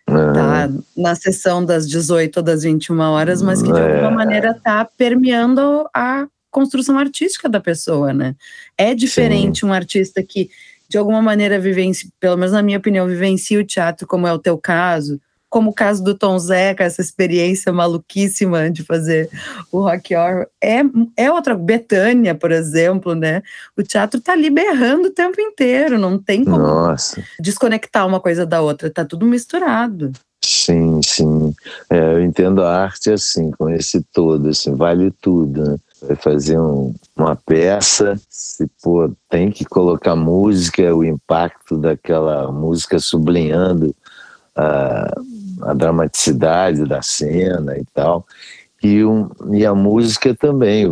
estar tá na sessão das 18 ou das 21 horas, mas que de alguma É. maneira está permeando a construção artística da pessoa, né? É diferente um artista que de alguma maneira vivencia, pelo menos na minha opinião, vivencia o teatro, como é o teu caso, como o caso do Tom Zé, com essa experiência maluquíssima de fazer o Rock Horror, é, é outra, Betânia, por exemplo, né? O teatro tá ali berrando o tempo inteiro, não tem como Nossa, desconectar uma coisa da outra, tá tudo misturado. sim, sim. É, eu entendo a arte assim, com esse todo, assim, vale tudo, né? Vai fazer um- uma peça, se pô, tem que colocar música, o impacto daquela música sublinhando a, a dramaticidade da cena e tal. E, um, e a música também.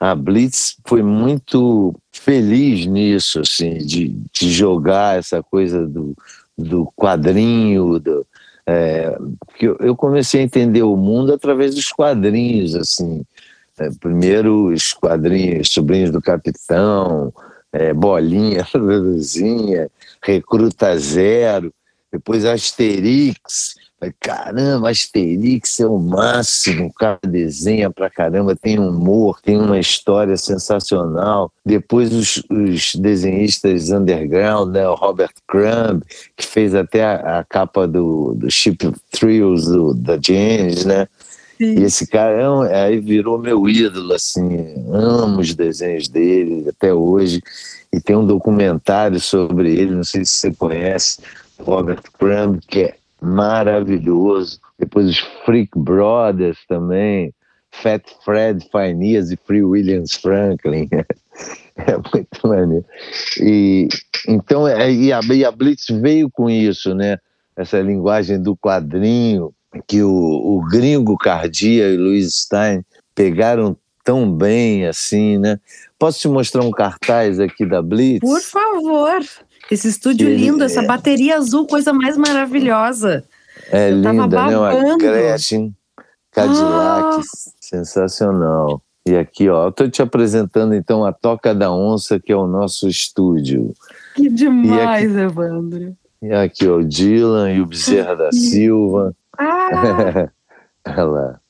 A Blitz foi muito feliz nisso, assim, de, de jogar essa coisa do, do quadrinho, do, é, porque eu- eu comecei a entender o mundo através dos quadrinhos, assim. Primeiro os quadrinhos Sobrinhos do Capitão, é, Bolinha, Luzinha, Recruta Zero, depois Asterix. Caramba, Asterix é o máximo, o cara desenha pra caramba, tem humor, tem uma história sensacional. Depois os, os desenhistas underground, né, o Robert Crumb, que fez até a, a capa do, do Chip Thrills do, da James, né? E esse cara é aí virou meu ídolo, assim, amo os desenhos dele até hoje. E tem um documentário sobre ele, não sei se você conhece, Robert Crumb, que é maravilhoso. Depois os Freak Brothers também, Fat Fred Phineas e Free Williams Franklin. É muito maneiro. E, então, é, e, a, e a Blitz veio com isso, né? Essa linguagem do quadrinho, que o, o gringo Cardia e Louis Stein pegaram tão bem assim, né? Posso te mostrar um cartaz aqui da Blitz? Por favor. Esse estúdio Ele- lindo, essa bateria azul, coisa mais maravilhosa. É Eu linda, né? Uma. Gretchen Cadillac, Ah. sensacional. E aqui, ó, eu tô te apresentando então a Toca da Onça, que é o nosso estúdio. Que demais, aqui- Evandro. E aqui, ó, o Dylan e o Bezerra da Silva. Ah, lá.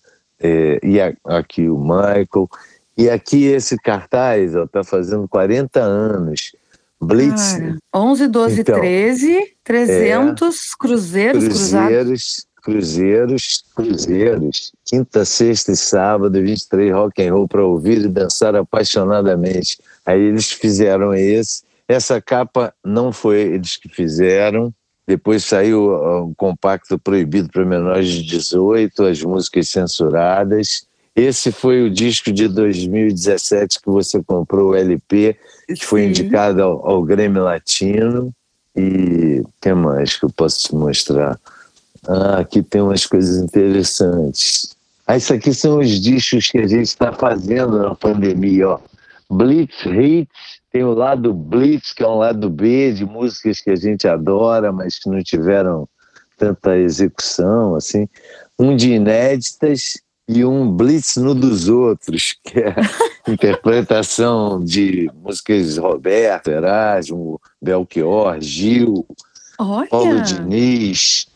É, e aqui o Michael. E aqui esse cartaz, ó, tá fazendo 40 anos. Blitz, cara. 11, 12, Então, 13, 300 cruzeiros cruzados. cruzeiros, cruzeiros, cruzeiros. Quinta, sexta e sábado, 23 rock and roll para ouvir e dançar apaixonadamente. Aí eles fizeram esse. Essa capa não foi eles que fizeram. Depois saiu um compacto proibido para menores de 18, as músicas censuradas. Esse foi o disco de 2017 que você comprou, o LP, que foi Sim. indicado ao, ao Grêmio Latino. E o que mais que eu posso te mostrar? Ah, aqui tem umas coisas interessantes. Ah, isso aqui são os discos que a gente está fazendo na pandemia. Ó. Blitz Hits, tem o lado Blitz, que é um lado B de músicas que a gente adora, mas que não tiveram tanta execução. assim. Um de inéditas e um Blitz no dos outros, que é a interpretação de músicas de Roberto, Erasmo, Belchior, Gil, Paulo Olha. Diniz,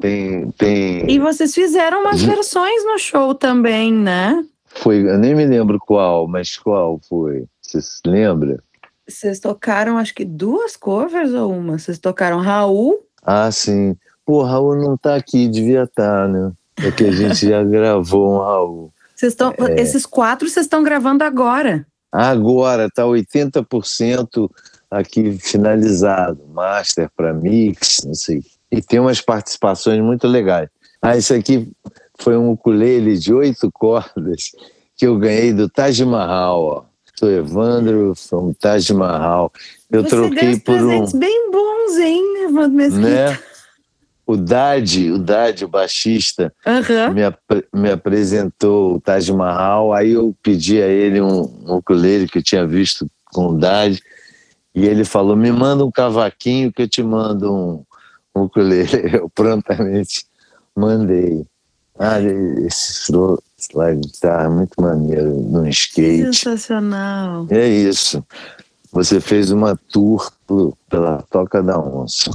tem, tem E vocês fizeram umas Uhum. versões no show também, né? foi, eu nem me lembro qual, mas qual foi? Você se lembra? Vocês tocaram, acho que duas covers ou uma? Vocês tocaram Raul. Ah, sim. Pô, Raul não tá aqui, devia estar, né? É que a gente já gravou um Raul. Vocês estão, É. Esses quatro vocês estão gravando agora. Agora tá 80% aqui finalizado, master para mix, não sei. E tem umas participações muito legais. Ah, isso aqui foi um ukulele de oito cordas que eu ganhei do Taj Mahal. Ó. Evandro from Taj Mahal. Eu Você troquei por um. presentes bem bons, hein, Evandro Mesquita? Né? O Dade, o Dade, o baixista, Aham. me, ap- me apresentou o Taj Mahal, aí eu pedi a ele um, um ukulele que eu tinha visto com o Dade, e ele falou, me manda um cavaquinho que eu te mando um, um ukulele. Eu prontamente mandei. Ah, esse slide guitarra muito maneiro, num skate. Sensacional. É isso. Você fez uma tour pela Toca da Onça.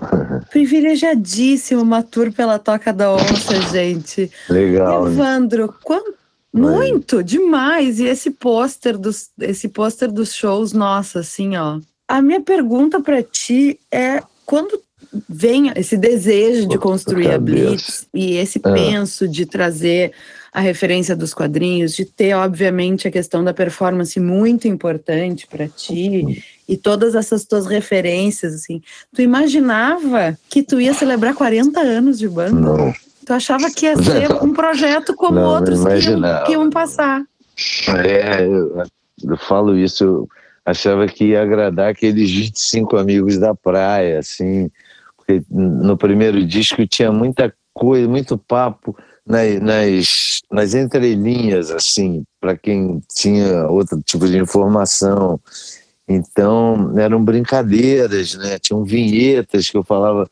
Privilegiadíssimo uma tour pela Toca da Onça, gente. Legal, né? Evandro, quant... muito, demais. E esse pôster dos, esse pôster dos shows, nossa, assim, ó. A minha pergunta para ti é quando vem esse desejo de construir a. Blitz e esse Ah. penso de trazer a referência dos quadrinhos, de ter, obviamente, a questão da performance muito importante para ti e todas essas tuas referências, assim. Tu imaginava que tu ia celebrar 40 anos de banda? Não. Tu achava que ia ser um projeto como Não, outros que iam, que iam passar. É, eu, eu falo isso, eu achava que ia agradar aqueles 25 amigos da praia, assim, porque no primeiro disco tinha muita coisa, muito papo nas, nas, entrelinhas, assim, para quem tinha outro tipo de informação. Então, eram brincadeiras, né? Tinham vinhetas que eu falava,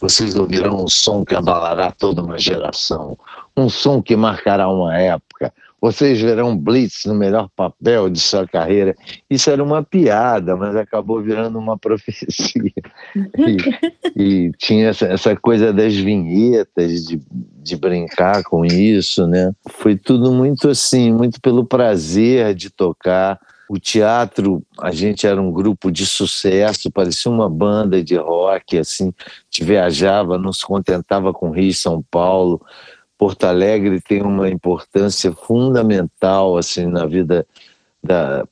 vocês ouvirão um som que abalará toda uma geração, um som que marcará uma época. Vocês verão Blitz no melhor papel de sua carreira. Isso era uma piada, mas acabou virando uma profecia. E, e tinha essa, essa coisa das vinhetas, de, de brincar com isso, né? Foi tudo muito assim, muito pelo prazer de tocar. O teatro, a gente era um grupo de sucesso, parecia uma banda de rock, assim, gente viajava, não se contentava com Rio e São Paulo. Porto Alegre tem uma importância fundamental, assim, na vida da,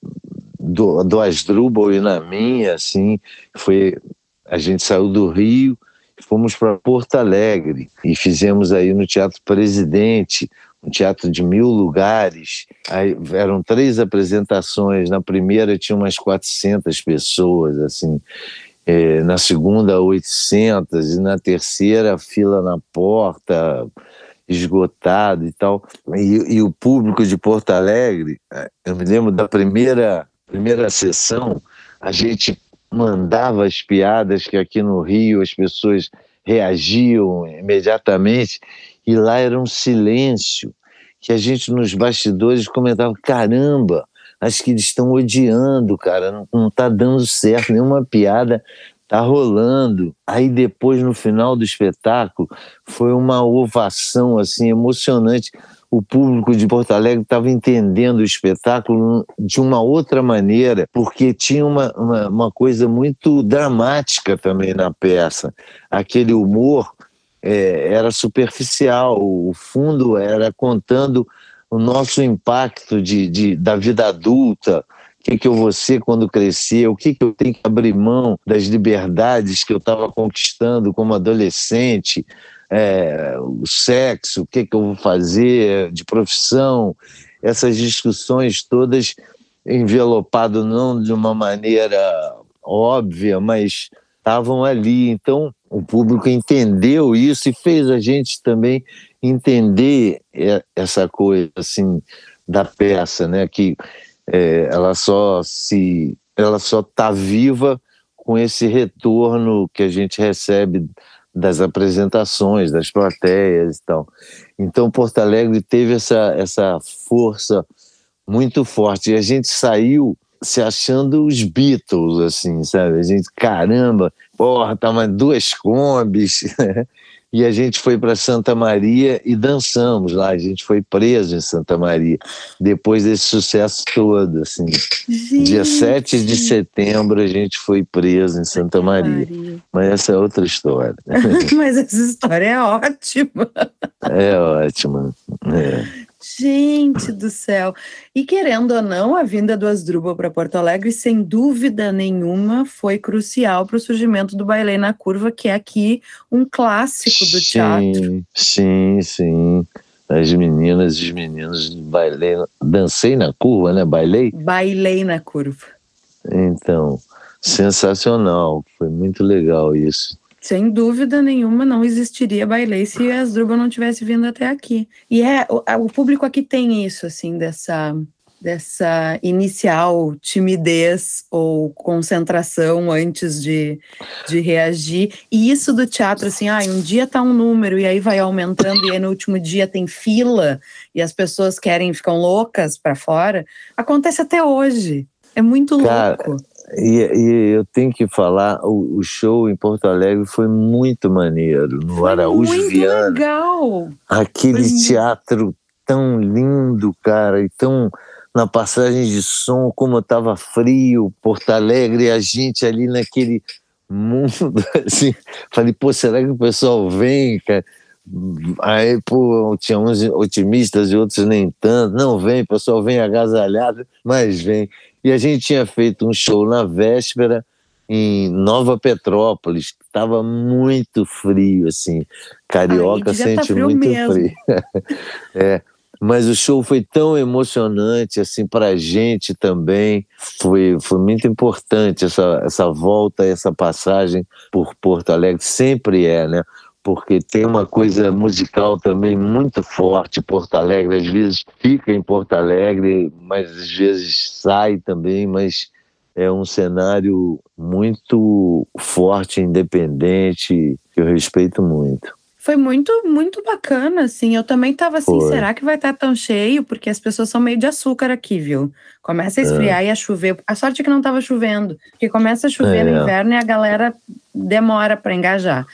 do, do Asdrubal e na minha, assim, foi, a gente saiu do Rio, fomos para Porto Alegre e fizemos aí no Teatro Presidente, um teatro de mil lugares. Aí eram três apresentações. Na primeira tinha umas 400 pessoas, assim. É, na segunda, 800. E na terceira, fila na porta, esgotado e tal. E, e o público de Porto Alegre, eh, eu me lembro da primeira, primeira sessão, a gente mandava as piadas que aqui no Rio as pessoas reagiam imediatamente e lá era um silêncio que a gente nos bastidores comentava caramba acho que eles estão odiando cara não, não tá dando certo nenhuma piada tá rolando. Aí depois no final do espetáculo foi uma ovação assim emocionante. O público de Porto Alegre estava entendendo o espetáculo de uma outra maneira, porque tinha uma, uma, uma coisa muito dramática também na peça. Aquele humor é, era superficial, o fundo era contando o nosso impacto de, de, da vida adulta, que, que eu vou ser quando crescer, o que, que eu tenho que abrir mão das liberdades que eu estava conquistando como adolescente, é, o sexo, o que, que eu vou fazer de profissão, essas discussões todas envelopado não de uma maneira óbvia, mas estavam ali. Então o público entendeu isso e fez a gente também entender essa coisa assim da peça, né? Que é, ela só se ela só está viva com esse retorno que a gente recebe das apresentações, das plateias e tal. Então Porto Alegre teve essa essa força muito forte e a gente saiu se achando os Beatles, assim, sabe? A gente, caramba, porra, tava duas combis. e a gente foi para Santa Maria e dançamos lá. A gente foi preso em Santa Maria, depois desse sucesso todo, assim. Gente. Dia 7 de setembro a gente foi preso em Santa Maria. Maria. Mas essa é outra história. Mas essa história é ótima. é ótima. É. Gente do céu. E querendo ou não, a vinda do Asdrubal para Porto Alegre, sem dúvida nenhuma, foi crucial para o surgimento do Bailei na Curva, que é aqui um clássico do sim, teatro. Sim, sim. as meninas e os meninos bailei, dancei na curva, né? Bailei. Bailei na curva. Então, sensacional, foi muito legal isso. Sem dúvida nenhuma, não existiria Bailei se as Druba não tivesse vindo até aqui. E é o, o público aqui tem isso, assim, dessa dessa inicial timidez ou concentração antes de, de reagir. E isso do teatro, assim, ah, um dia tá um número e aí vai aumentando e aí no último dia tem fila e as pessoas querem, ficam loucas para fora, acontece até hoje. É muito Cara, louco. E, e eu tenho que falar, o, o show em Porto Alegre foi muito maneiro, no Foi Araújo muito Viana. legal. Aquele Foi teatro tão lindo, cara, e tão na passagem de som, como estava frio, Porto Alegre, e a gente ali naquele mundo, assim, falei, pô, será que o pessoal vem, cara? Aí, pô, tinha uns otimistas e outros nem tanto, não vem, o pessoal vem agasalhado, mas vem. E a gente tinha feito um show na véspera em Nova Petrópolis, que estava muito frio, assim, carioca Aí devia tá sente frio muito mesmo. frio. é, mas o show foi tão emocionante assim para a gente também foi foi muito importante essa essa volta essa passagem por Porto Alegre sempre é né porque tem uma coisa musical também muito forte Porto Alegre às vezes fica em Porto Alegre mas às vezes sai também mas é um cenário muito forte independente que eu respeito muito Foi muito, muito bacana, assim. Eu também tava assim, Foi. será que vai estar tão cheio? Porque as pessoas são meio de açúcar aqui, viu? Começa a É. esfriar e a chover. A sorte é que não tava chovendo, porque começa a chover no É. inverno e a galera demora para engajar.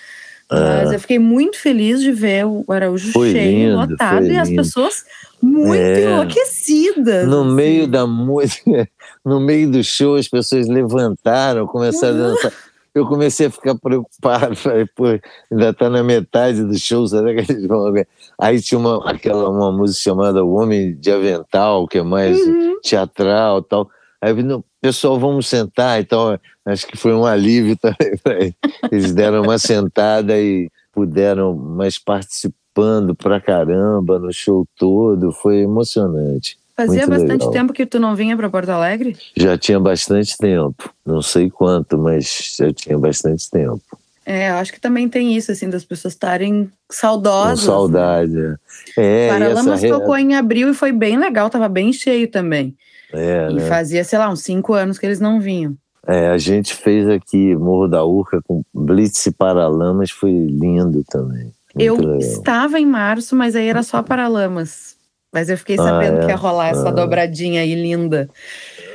Mas eu fiquei muito feliz de ver o Araújo. Foi cheio, lindo, lotado, e as pessoas muito É. enlouquecidas. No assim. meio da música, no meio do show, as pessoas levantaram, começaram a dançar. Eu comecei a ficar preocupado, falei, pô, ainda está na metade do show, será que eles vão ver? Aí tinha uma, aquela, uma música chamada O Homem de Avental, que é mais Uhum. teatral e tal. Aí eu falei, não, pessoal, vamos sentar. Então, acho que foi um alívio também. eles. Eles deram uma sentada e puderam, mas participando pra caramba no show todo, foi emocionante. Fazia Muito bastante legal. tempo que tu não vinha para Porto Alegre? Já tinha bastante tempo, não sei quanto, mas já tinha bastante tempo. É, eu acho que também tem isso, assim, das pessoas estarem Com saudosas. né? saudade. É, e Paralamas essa tocou em abril e foi bem legal, tava bem cheio também. É, E né? fazia, sei lá, uns cinco anos que eles não vinham. É, a gente fez aqui Morro da Urca com Blitz e Paralamas, foi lindo também. Eu legal. estava em março, mas aí era só Paralamas. Mas eu fiquei Ah, sabendo é? que ia rolar essa Ah. dobradinha aí linda.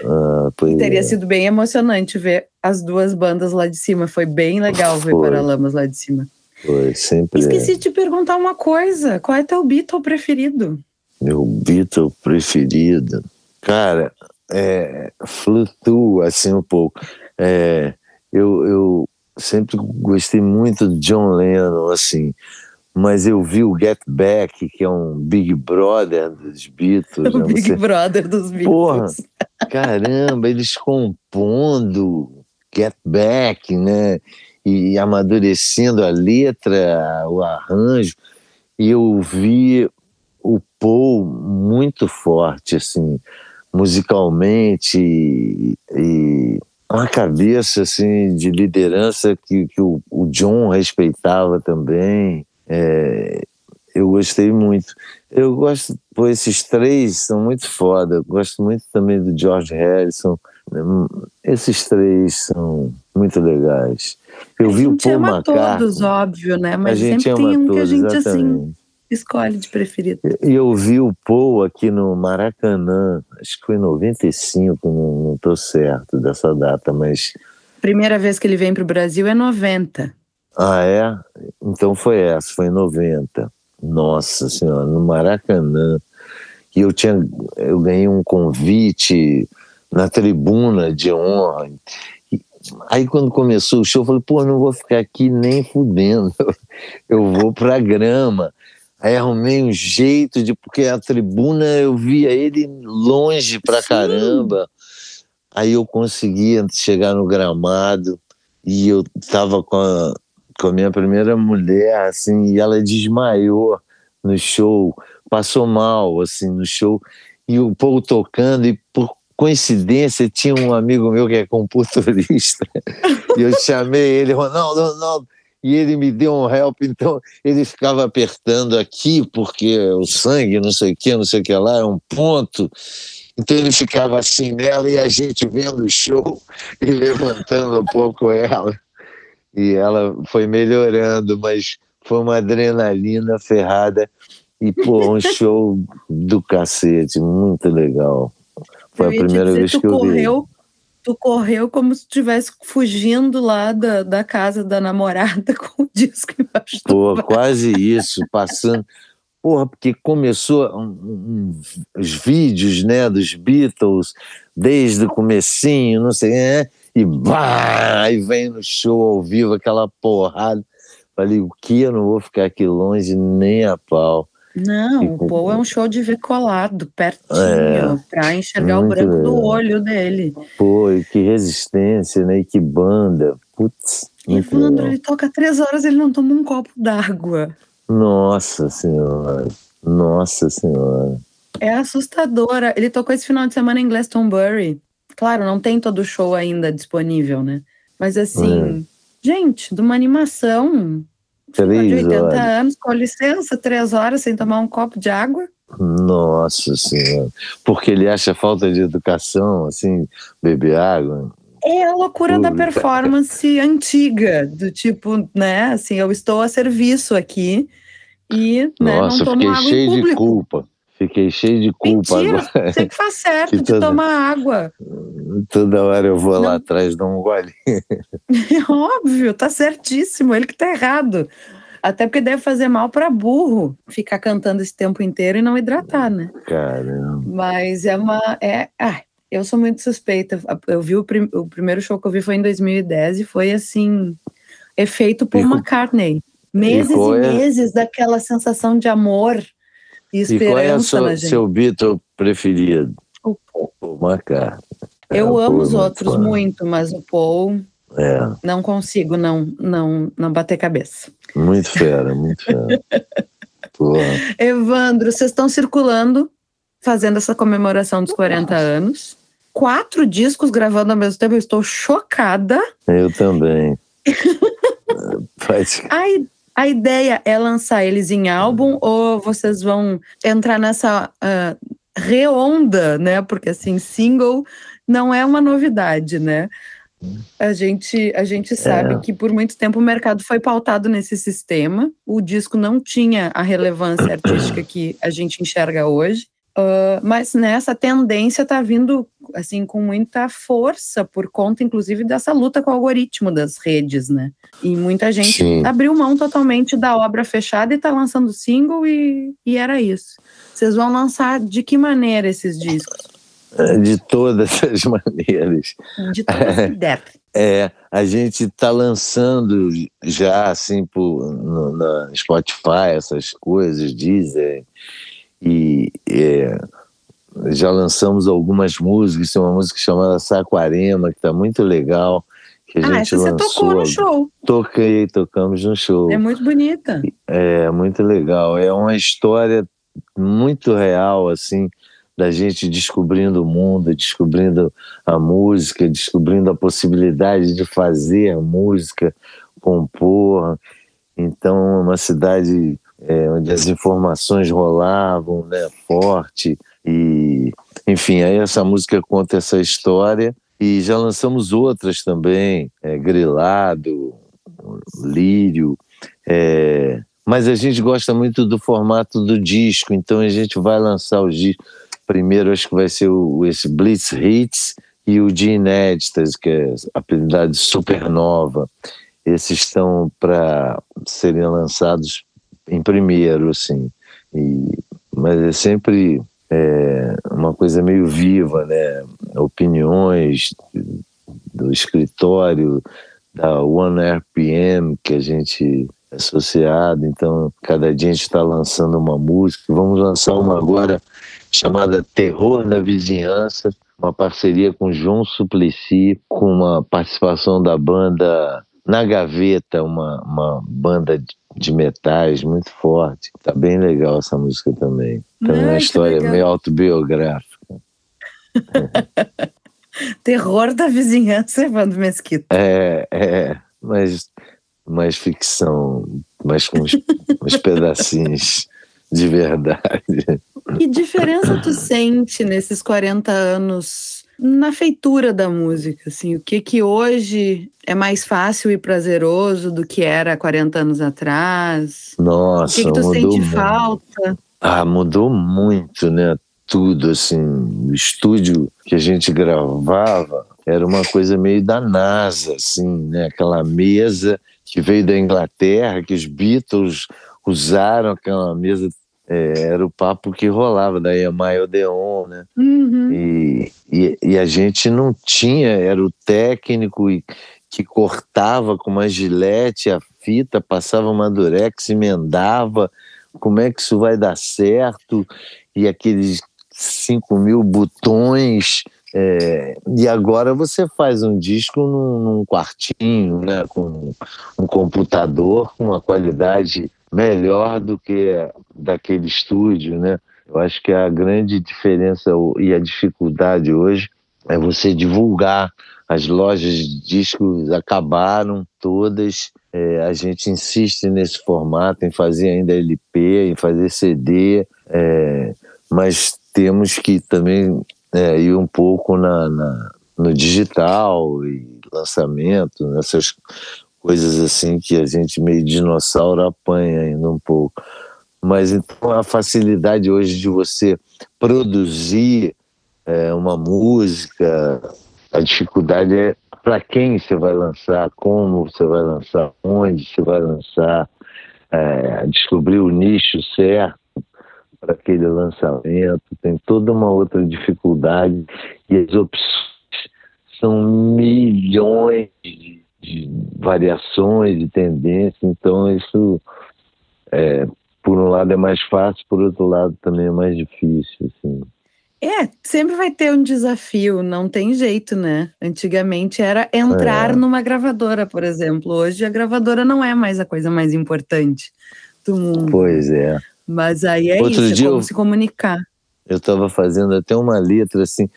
Ah, pois Teria é. sido bem emocionante ver as duas bandas lá de cima. Foi bem legal ver Foi. Paralamas lá de cima. Foi, sempre Esqueci é. de te perguntar uma coisa. Qual é teu Beatle preferido? Meu Beatle preferido. Cara, é, flutua assim um pouco. É, eu, eu sempre gostei muito do John Lennon, assim, mas eu vi o Get Back, que é um Big Brother dos Beatles. o né? Big Você- Brother dos Beatles. Porra. Caramba, eles compondo Get Back, né? E amadurecendo a letra, o arranjo. E eu vi o Paul muito forte, assim, musicalmente e, e uma cabeça assim de liderança que, que o, o John respeitava também. É, eu gostei muito. Eu gosto, pô, esses três são muito foda. Eu gosto muito também do George Harrison. Esses três são muito legais. Eu a vi o gente Paul ama McCartney. todos, óbvio, né? a Mas gente sempre ama tem um que a todos, gente assim exatamente. Escolhe de preferido. E eu vi o Paul aqui no Maracanã, acho que foi em 95, não, tô certo dessa data, mas. Primeira vez que ele vem pro Brasil é 90. Ah, é? Então foi essa, foi em 90. Nossa Senhora, no Maracanã. E eu tinha. Eu ganhei um convite na tribuna de honra. Aí quando começou o show, eu falei, pô, não vou ficar aqui nem fudendo. Eu vou pra grama. Aí arrumei um jeito de, porque a tribuna eu via ele longe pra Sim. caramba. Aí eu conseguia chegar no gramado e eu tava com a, com a minha primeira mulher, assim, e ela desmaiou no show, passou mal, assim, no show, e o Paul tocando, e por coincidência tinha um amigo meu que é computurista, e eu chamei ele, Ronaldo, Ronaldo, e ele me deu um help, então ele ficava apertando aqui, porque o sangue, não sei o que, não sei o que lá, é um ponto, então ele ficava assim nela e a gente vendo o show e levantando um pouco ela. E ela foi melhorando, mas foi uma adrenalina ferrada e, pô, um show do cacete, muito legal. Foi a primeira dizer, vez que eu vi. Tu correu como se estivesse fugindo lá da, da casa da namorada com o disco embaixo Pô, quase isso, passando. Porra, porque começou um- um- os vídeos, né, dos Beatles, desde o comecinho, não sei, é, e bah, aí vem no show ao vivo aquela porrada. Falei, o que? Eu não vou ficar aqui longe nem a pau. Não, o Paul é um show de ver colado, pertinho, É, pra enxergar o branco do olho dele. Pô, e que resistência, né? E que banda. Putz, Evandro, ele toca três horas ele não toma um copo d'água. Nossa Senhora. Nossa Senhora. É assustadora. Ele tocou esse final de semana em Glastonbury. Claro, não tem todo o show ainda disponível, né? Mas assim, gente, de uma animação de Três 80 horas. anos, com licença, três horas sem tomar um copo de água. Nossa Senhora. Porque ele acha falta de educação, assim, beber água. É a loucura da Puta. performance antiga, do tipo, né, assim, eu estou a serviço aqui e né, Nossa, não tomo água em cheio de culpa. Fiquei cheio de culpa Mentira, agora. você que faz certo Que de toda- tomar água. Toda hora eu vou lá Não. atrás dar um gole. É óbvio, tá certíssimo, ele que tá errado. Até porque deve fazer mal para burro ficar cantando esse tempo inteiro e não hidratar, né? Caramba. Mas é uma. É, ah, eu sou muito suspeita. Eu vi o, prim- o primeiro show que eu vi foi em 2010 e foi assim: efeito Paul E co- McCartney. Meses e, é- meses daquela sensação de amor e E qual é o esperança seu, gente. seu Beatle preferido? O Paul. Paul McCartney. Eu É, amo os é outros fã. muito, mas o Paul É, não consigo não, não, não bater cabeça. muito fera, muito fera. Evandro, vocês estão circulando, fazendo essa comemoração dos 40 anos. Quatro discos gravando ao mesmo tempo, eu estou chocada. Eu também. Faz- A, a ideia é lançar eles em álbum ou vocês vão entrar nessa ah, reonda, né? Porque assim, single não é uma novidade, né? A gente, a gente sabe É. que por muito tempo o mercado foi pautado nesse sistema. O disco não tinha a relevância artística que a gente enxerga hoje. Ah, mas nessa tendência está vindo assim com muita força por conta, inclusive, dessa luta com o algoritmo das redes, né? E muita gente Sim. abriu mão totalmente da obra fechada e está lançando single e, e era isso. Vocês vão lançar de que maneira esses discos? De todas as maneiras. De todas que der. É, a gente está lançando já assim por, no, na Spotify, essas coisas, Deezer, e é, já lançamos algumas músicas, tem uma música chamada Saquarema, que está muito legal, que a Ah, gente essa você lançou. tocou no show. Toquei, tocamos no show. É muito bonita. É muito legal. É uma história muito real, assim, da gente descobrindo o mundo, descobrindo a música, descobrindo a possibilidade de fazer a música, compor. Então, é uma cidade é, onde as informações rolavam, né, forte. E, enfim, aí essa música conta essa história. E já lançamos outras também, é, Grilado, Lírio, é, mas a gente gosta muito do formato do disco, então a gente vai lançar os discos. Primeiro acho que vai ser o, esse Blitz Hits e o de Inéditas, que é apelidado de Supernova. Esses estão para serem lançados em primeiro, assim. E, mas é sempre é, uma coisa meio viva, né? Opiniões do escritório, da One RPM, que a gente é associado, então cada dia a gente está lançando uma música. Vamos lançar uma agora chamada Terror na Vizinhança, uma parceria com João Suplicy, com uma participação da banda na gaveta uma, uma banda de, de metais muito forte. Tá bem legal essa música também. Também uma história meio autobiográfica. Terror da vizinhança, Evandro Mesquita. É, é, mas mais ficção, mas com uns, uns pedacinhos de verdade. Que diferença tu sente nesses 40 anos na feitura da música? Assim, o que que hoje é mais fácil e prazeroso do que era 40 anos atrás? O Nossa, que, que tu mudou sente muito. falta? Ah, mudou muito, né? Tudo, assim. O estúdio que a gente gravava era uma coisa meio da NASA, assim, né? Aquela mesa que veio da Inglaterra, que os Beatles usaram aquela mesa. É, era o papo que rolava da EMI Odeon, né? Uhum. E, e, e a gente não tinha, era o técnico e- que cortava com uma gilete a fita, passava uma durex, emendava. Como é que isso vai dar certo? E aqueles 5 mil botões. é, e agora você faz um disco num, num quartinho, né, com um computador com uma qualidade melhor do que daquele estúdio, né? Eu acho que a grande diferença e a dificuldade hoje é você divulgar. As lojas de discos acabaram todas. É, a gente insiste nesse formato, em fazer ainda LP, em fazer CD, é, mas temos que também é, ir um pouco na, na- no digital e lançamento, nessas coisas assim que a gente meio dinossauro apanha ainda um pouco. Mas então a facilidade hoje de você produzir é, uma música, a dificuldade é para quem você vai lançar, como você vai lançar, onde você vai lançar, é, descobrir o nicho certo para aquele lançamento, tem toda uma outra dificuldade e as opções são milhões de, de variações, de tendências, então isso é, por um lado é mais fácil, por outro lado também é mais difícil, assim. É, sempre vai ter um desafio, não tem jeito, né? Antigamente era entrar É. numa gravadora, por exemplo. Hoje a gravadora não é mais a coisa mais importante do mundo. Pois é. Mas aí é Outro isso, dia é como eu- se comunicar. Eu estava fazendo até uma letra assim,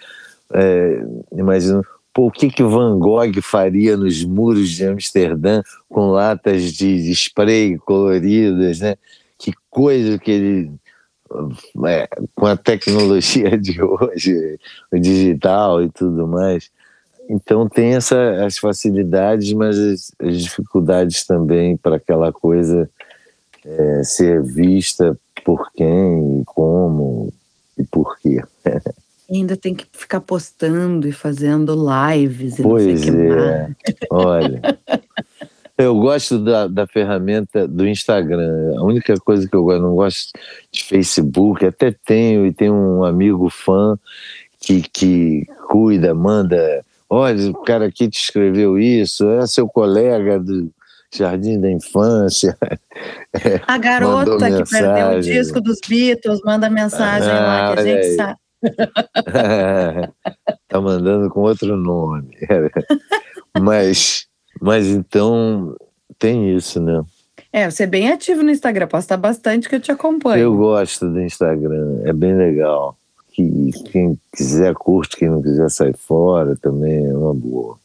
é, imagino, pô, o que que Van Gogh faria nos muros de Amsterdã com latas de, spray coloridas, né? Que coisa que ele, é, com a tecnologia de hoje, o digital e tudo mais. Então tem essa, as facilidades, mas as, as dificuldades também para aquela coisa é, ser vista por quem, como e por quê. E ainda tem que ficar postando e fazendo lives e Pois não sei o que mais. é. Olha, eu gosto da, da ferramenta do Instagram. A única coisa que eu gosto, não gosto de Facebook, até tenho, e tenho um amigo fã que, que cuida, manda. Olha, o cara aqui te escreveu isso, é seu colega do Jardim da Infância. A garota que perdeu o mensagem. disco dos Beatles manda mensagem Ah, lá, que a olha gente sabe. tá mandando com outro nome. mas, mas então tem isso, né? É, você é bem ativo no Instagram, posta bastante que eu te acompanho. Eu gosto do Instagram, é bem legal. Que, quem quiser curte, quem não quiser sai fora também é uma boa.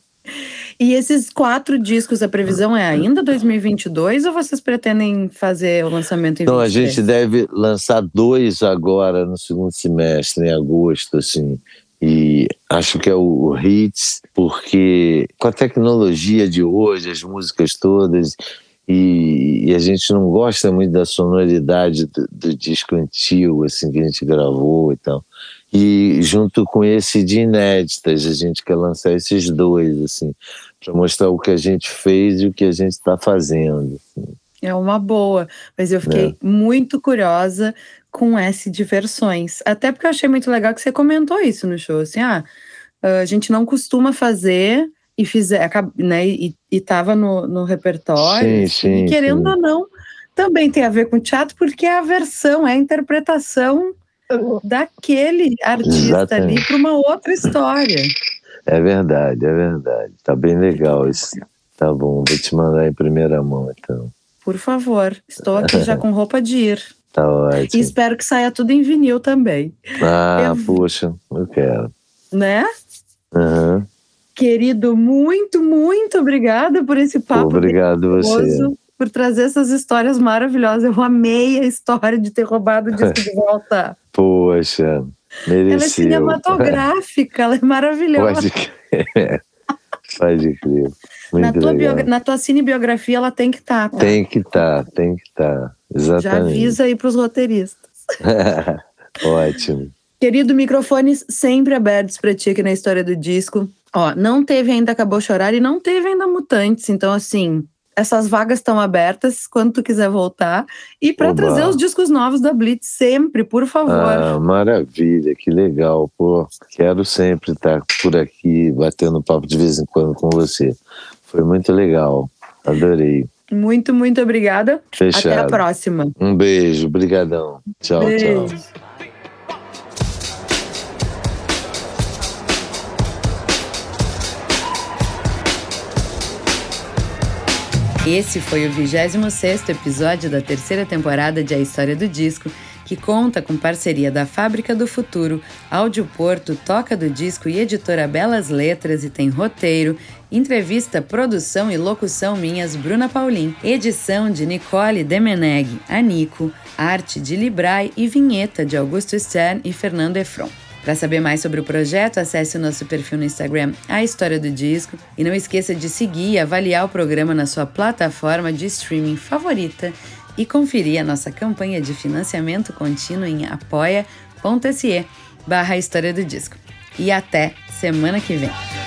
E esses quatro discos, a previsão é ainda 2022 ou vocês pretendem fazer o lançamento em a 23? gente deve lançar dois agora no segundo semestre, em agosto, assim. E acho que é o, o Hits, porque com a tecnologia de hoje, as músicas todas, e, e a gente não gosta muito da sonoridade do, do disco antigo, assim, que a gente gravou e tal. E junto com esse de inéditas, a gente quer lançar esses dois, assim, para mostrar o que a gente fez e o que a gente está fazendo. assim. É uma boa, mas eu fiquei É. muito curiosa com esse de versões. Até porque eu achei muito legal que você comentou isso no show, assim, ah, a gente não costuma fazer e fizer, né, e, e tava no, no repertório. Sim, assim, sim, e querendo sim. ou não, também tem a ver com teatro, porque é a versão, é a interpretação daquele artista ali Exatamente. para uma outra história. É verdade, é verdade. Tá bem legal isso. Tá bom, vou te mandar em primeira mão, então. Por favor, estou aqui já com roupa de ir. Tá E ótimo. espero que saia tudo em vinil também, Ah, eu- poxa, eu quero. né? Aham. Querido, muito, muito obrigada por esse papo Obrigado você. por trazer essas histórias maravilhosas. Eu amei a história de ter roubado o disco de volta. Poxa, Ela é cinematográfica, ela é maravilhosa. Pode crer. Pode crer. Na tua, na tua cinebiografia ela tem que estar. tá? Tem que estar, tem que estar. Já Exatamente. avisa aí para os roteiristas. Ótimo. Querido, microfones sempre abertos para ti aqui na história do disco. Ó, não teve ainda Acabou Chorar e não teve ainda Mutantes. Então, assim, essas vagas estão abertas quando tu quiser voltar. E para trazer os discos novos da Blitz sempre, por favor. Ah, maravilha, que legal, pô. Quero sempre estar por aqui batendo papo de vez em quando com você. Foi muito legal. Adorei. Muito, muito obrigada. Fechado. Até a próxima. Um beijo, brigadão. Tchau, Beijo. tchau. Esse foi o 26º episódio da terceira temporada de A História do Disco, que conta com parceria da Fábrica do Futuro, Áudio Porto, Toca do Disco e Editora Belas Letras e tem roteiro, entrevista, produção e locução minhas Bruna Paulin, edição de Nicole Demeneg, Anico, arte de Librai e vinheta de Augusto Stern e Fernando Efron. Para saber mais sobre o projeto, acesse o nosso perfil no Instagram, A História do Disco, e não esqueça de seguir e avaliar o programa na sua plataforma de streaming favorita e conferir a nossa campanha de financiamento contínuo em apoia.se barra História do Disco. E até semana que vem!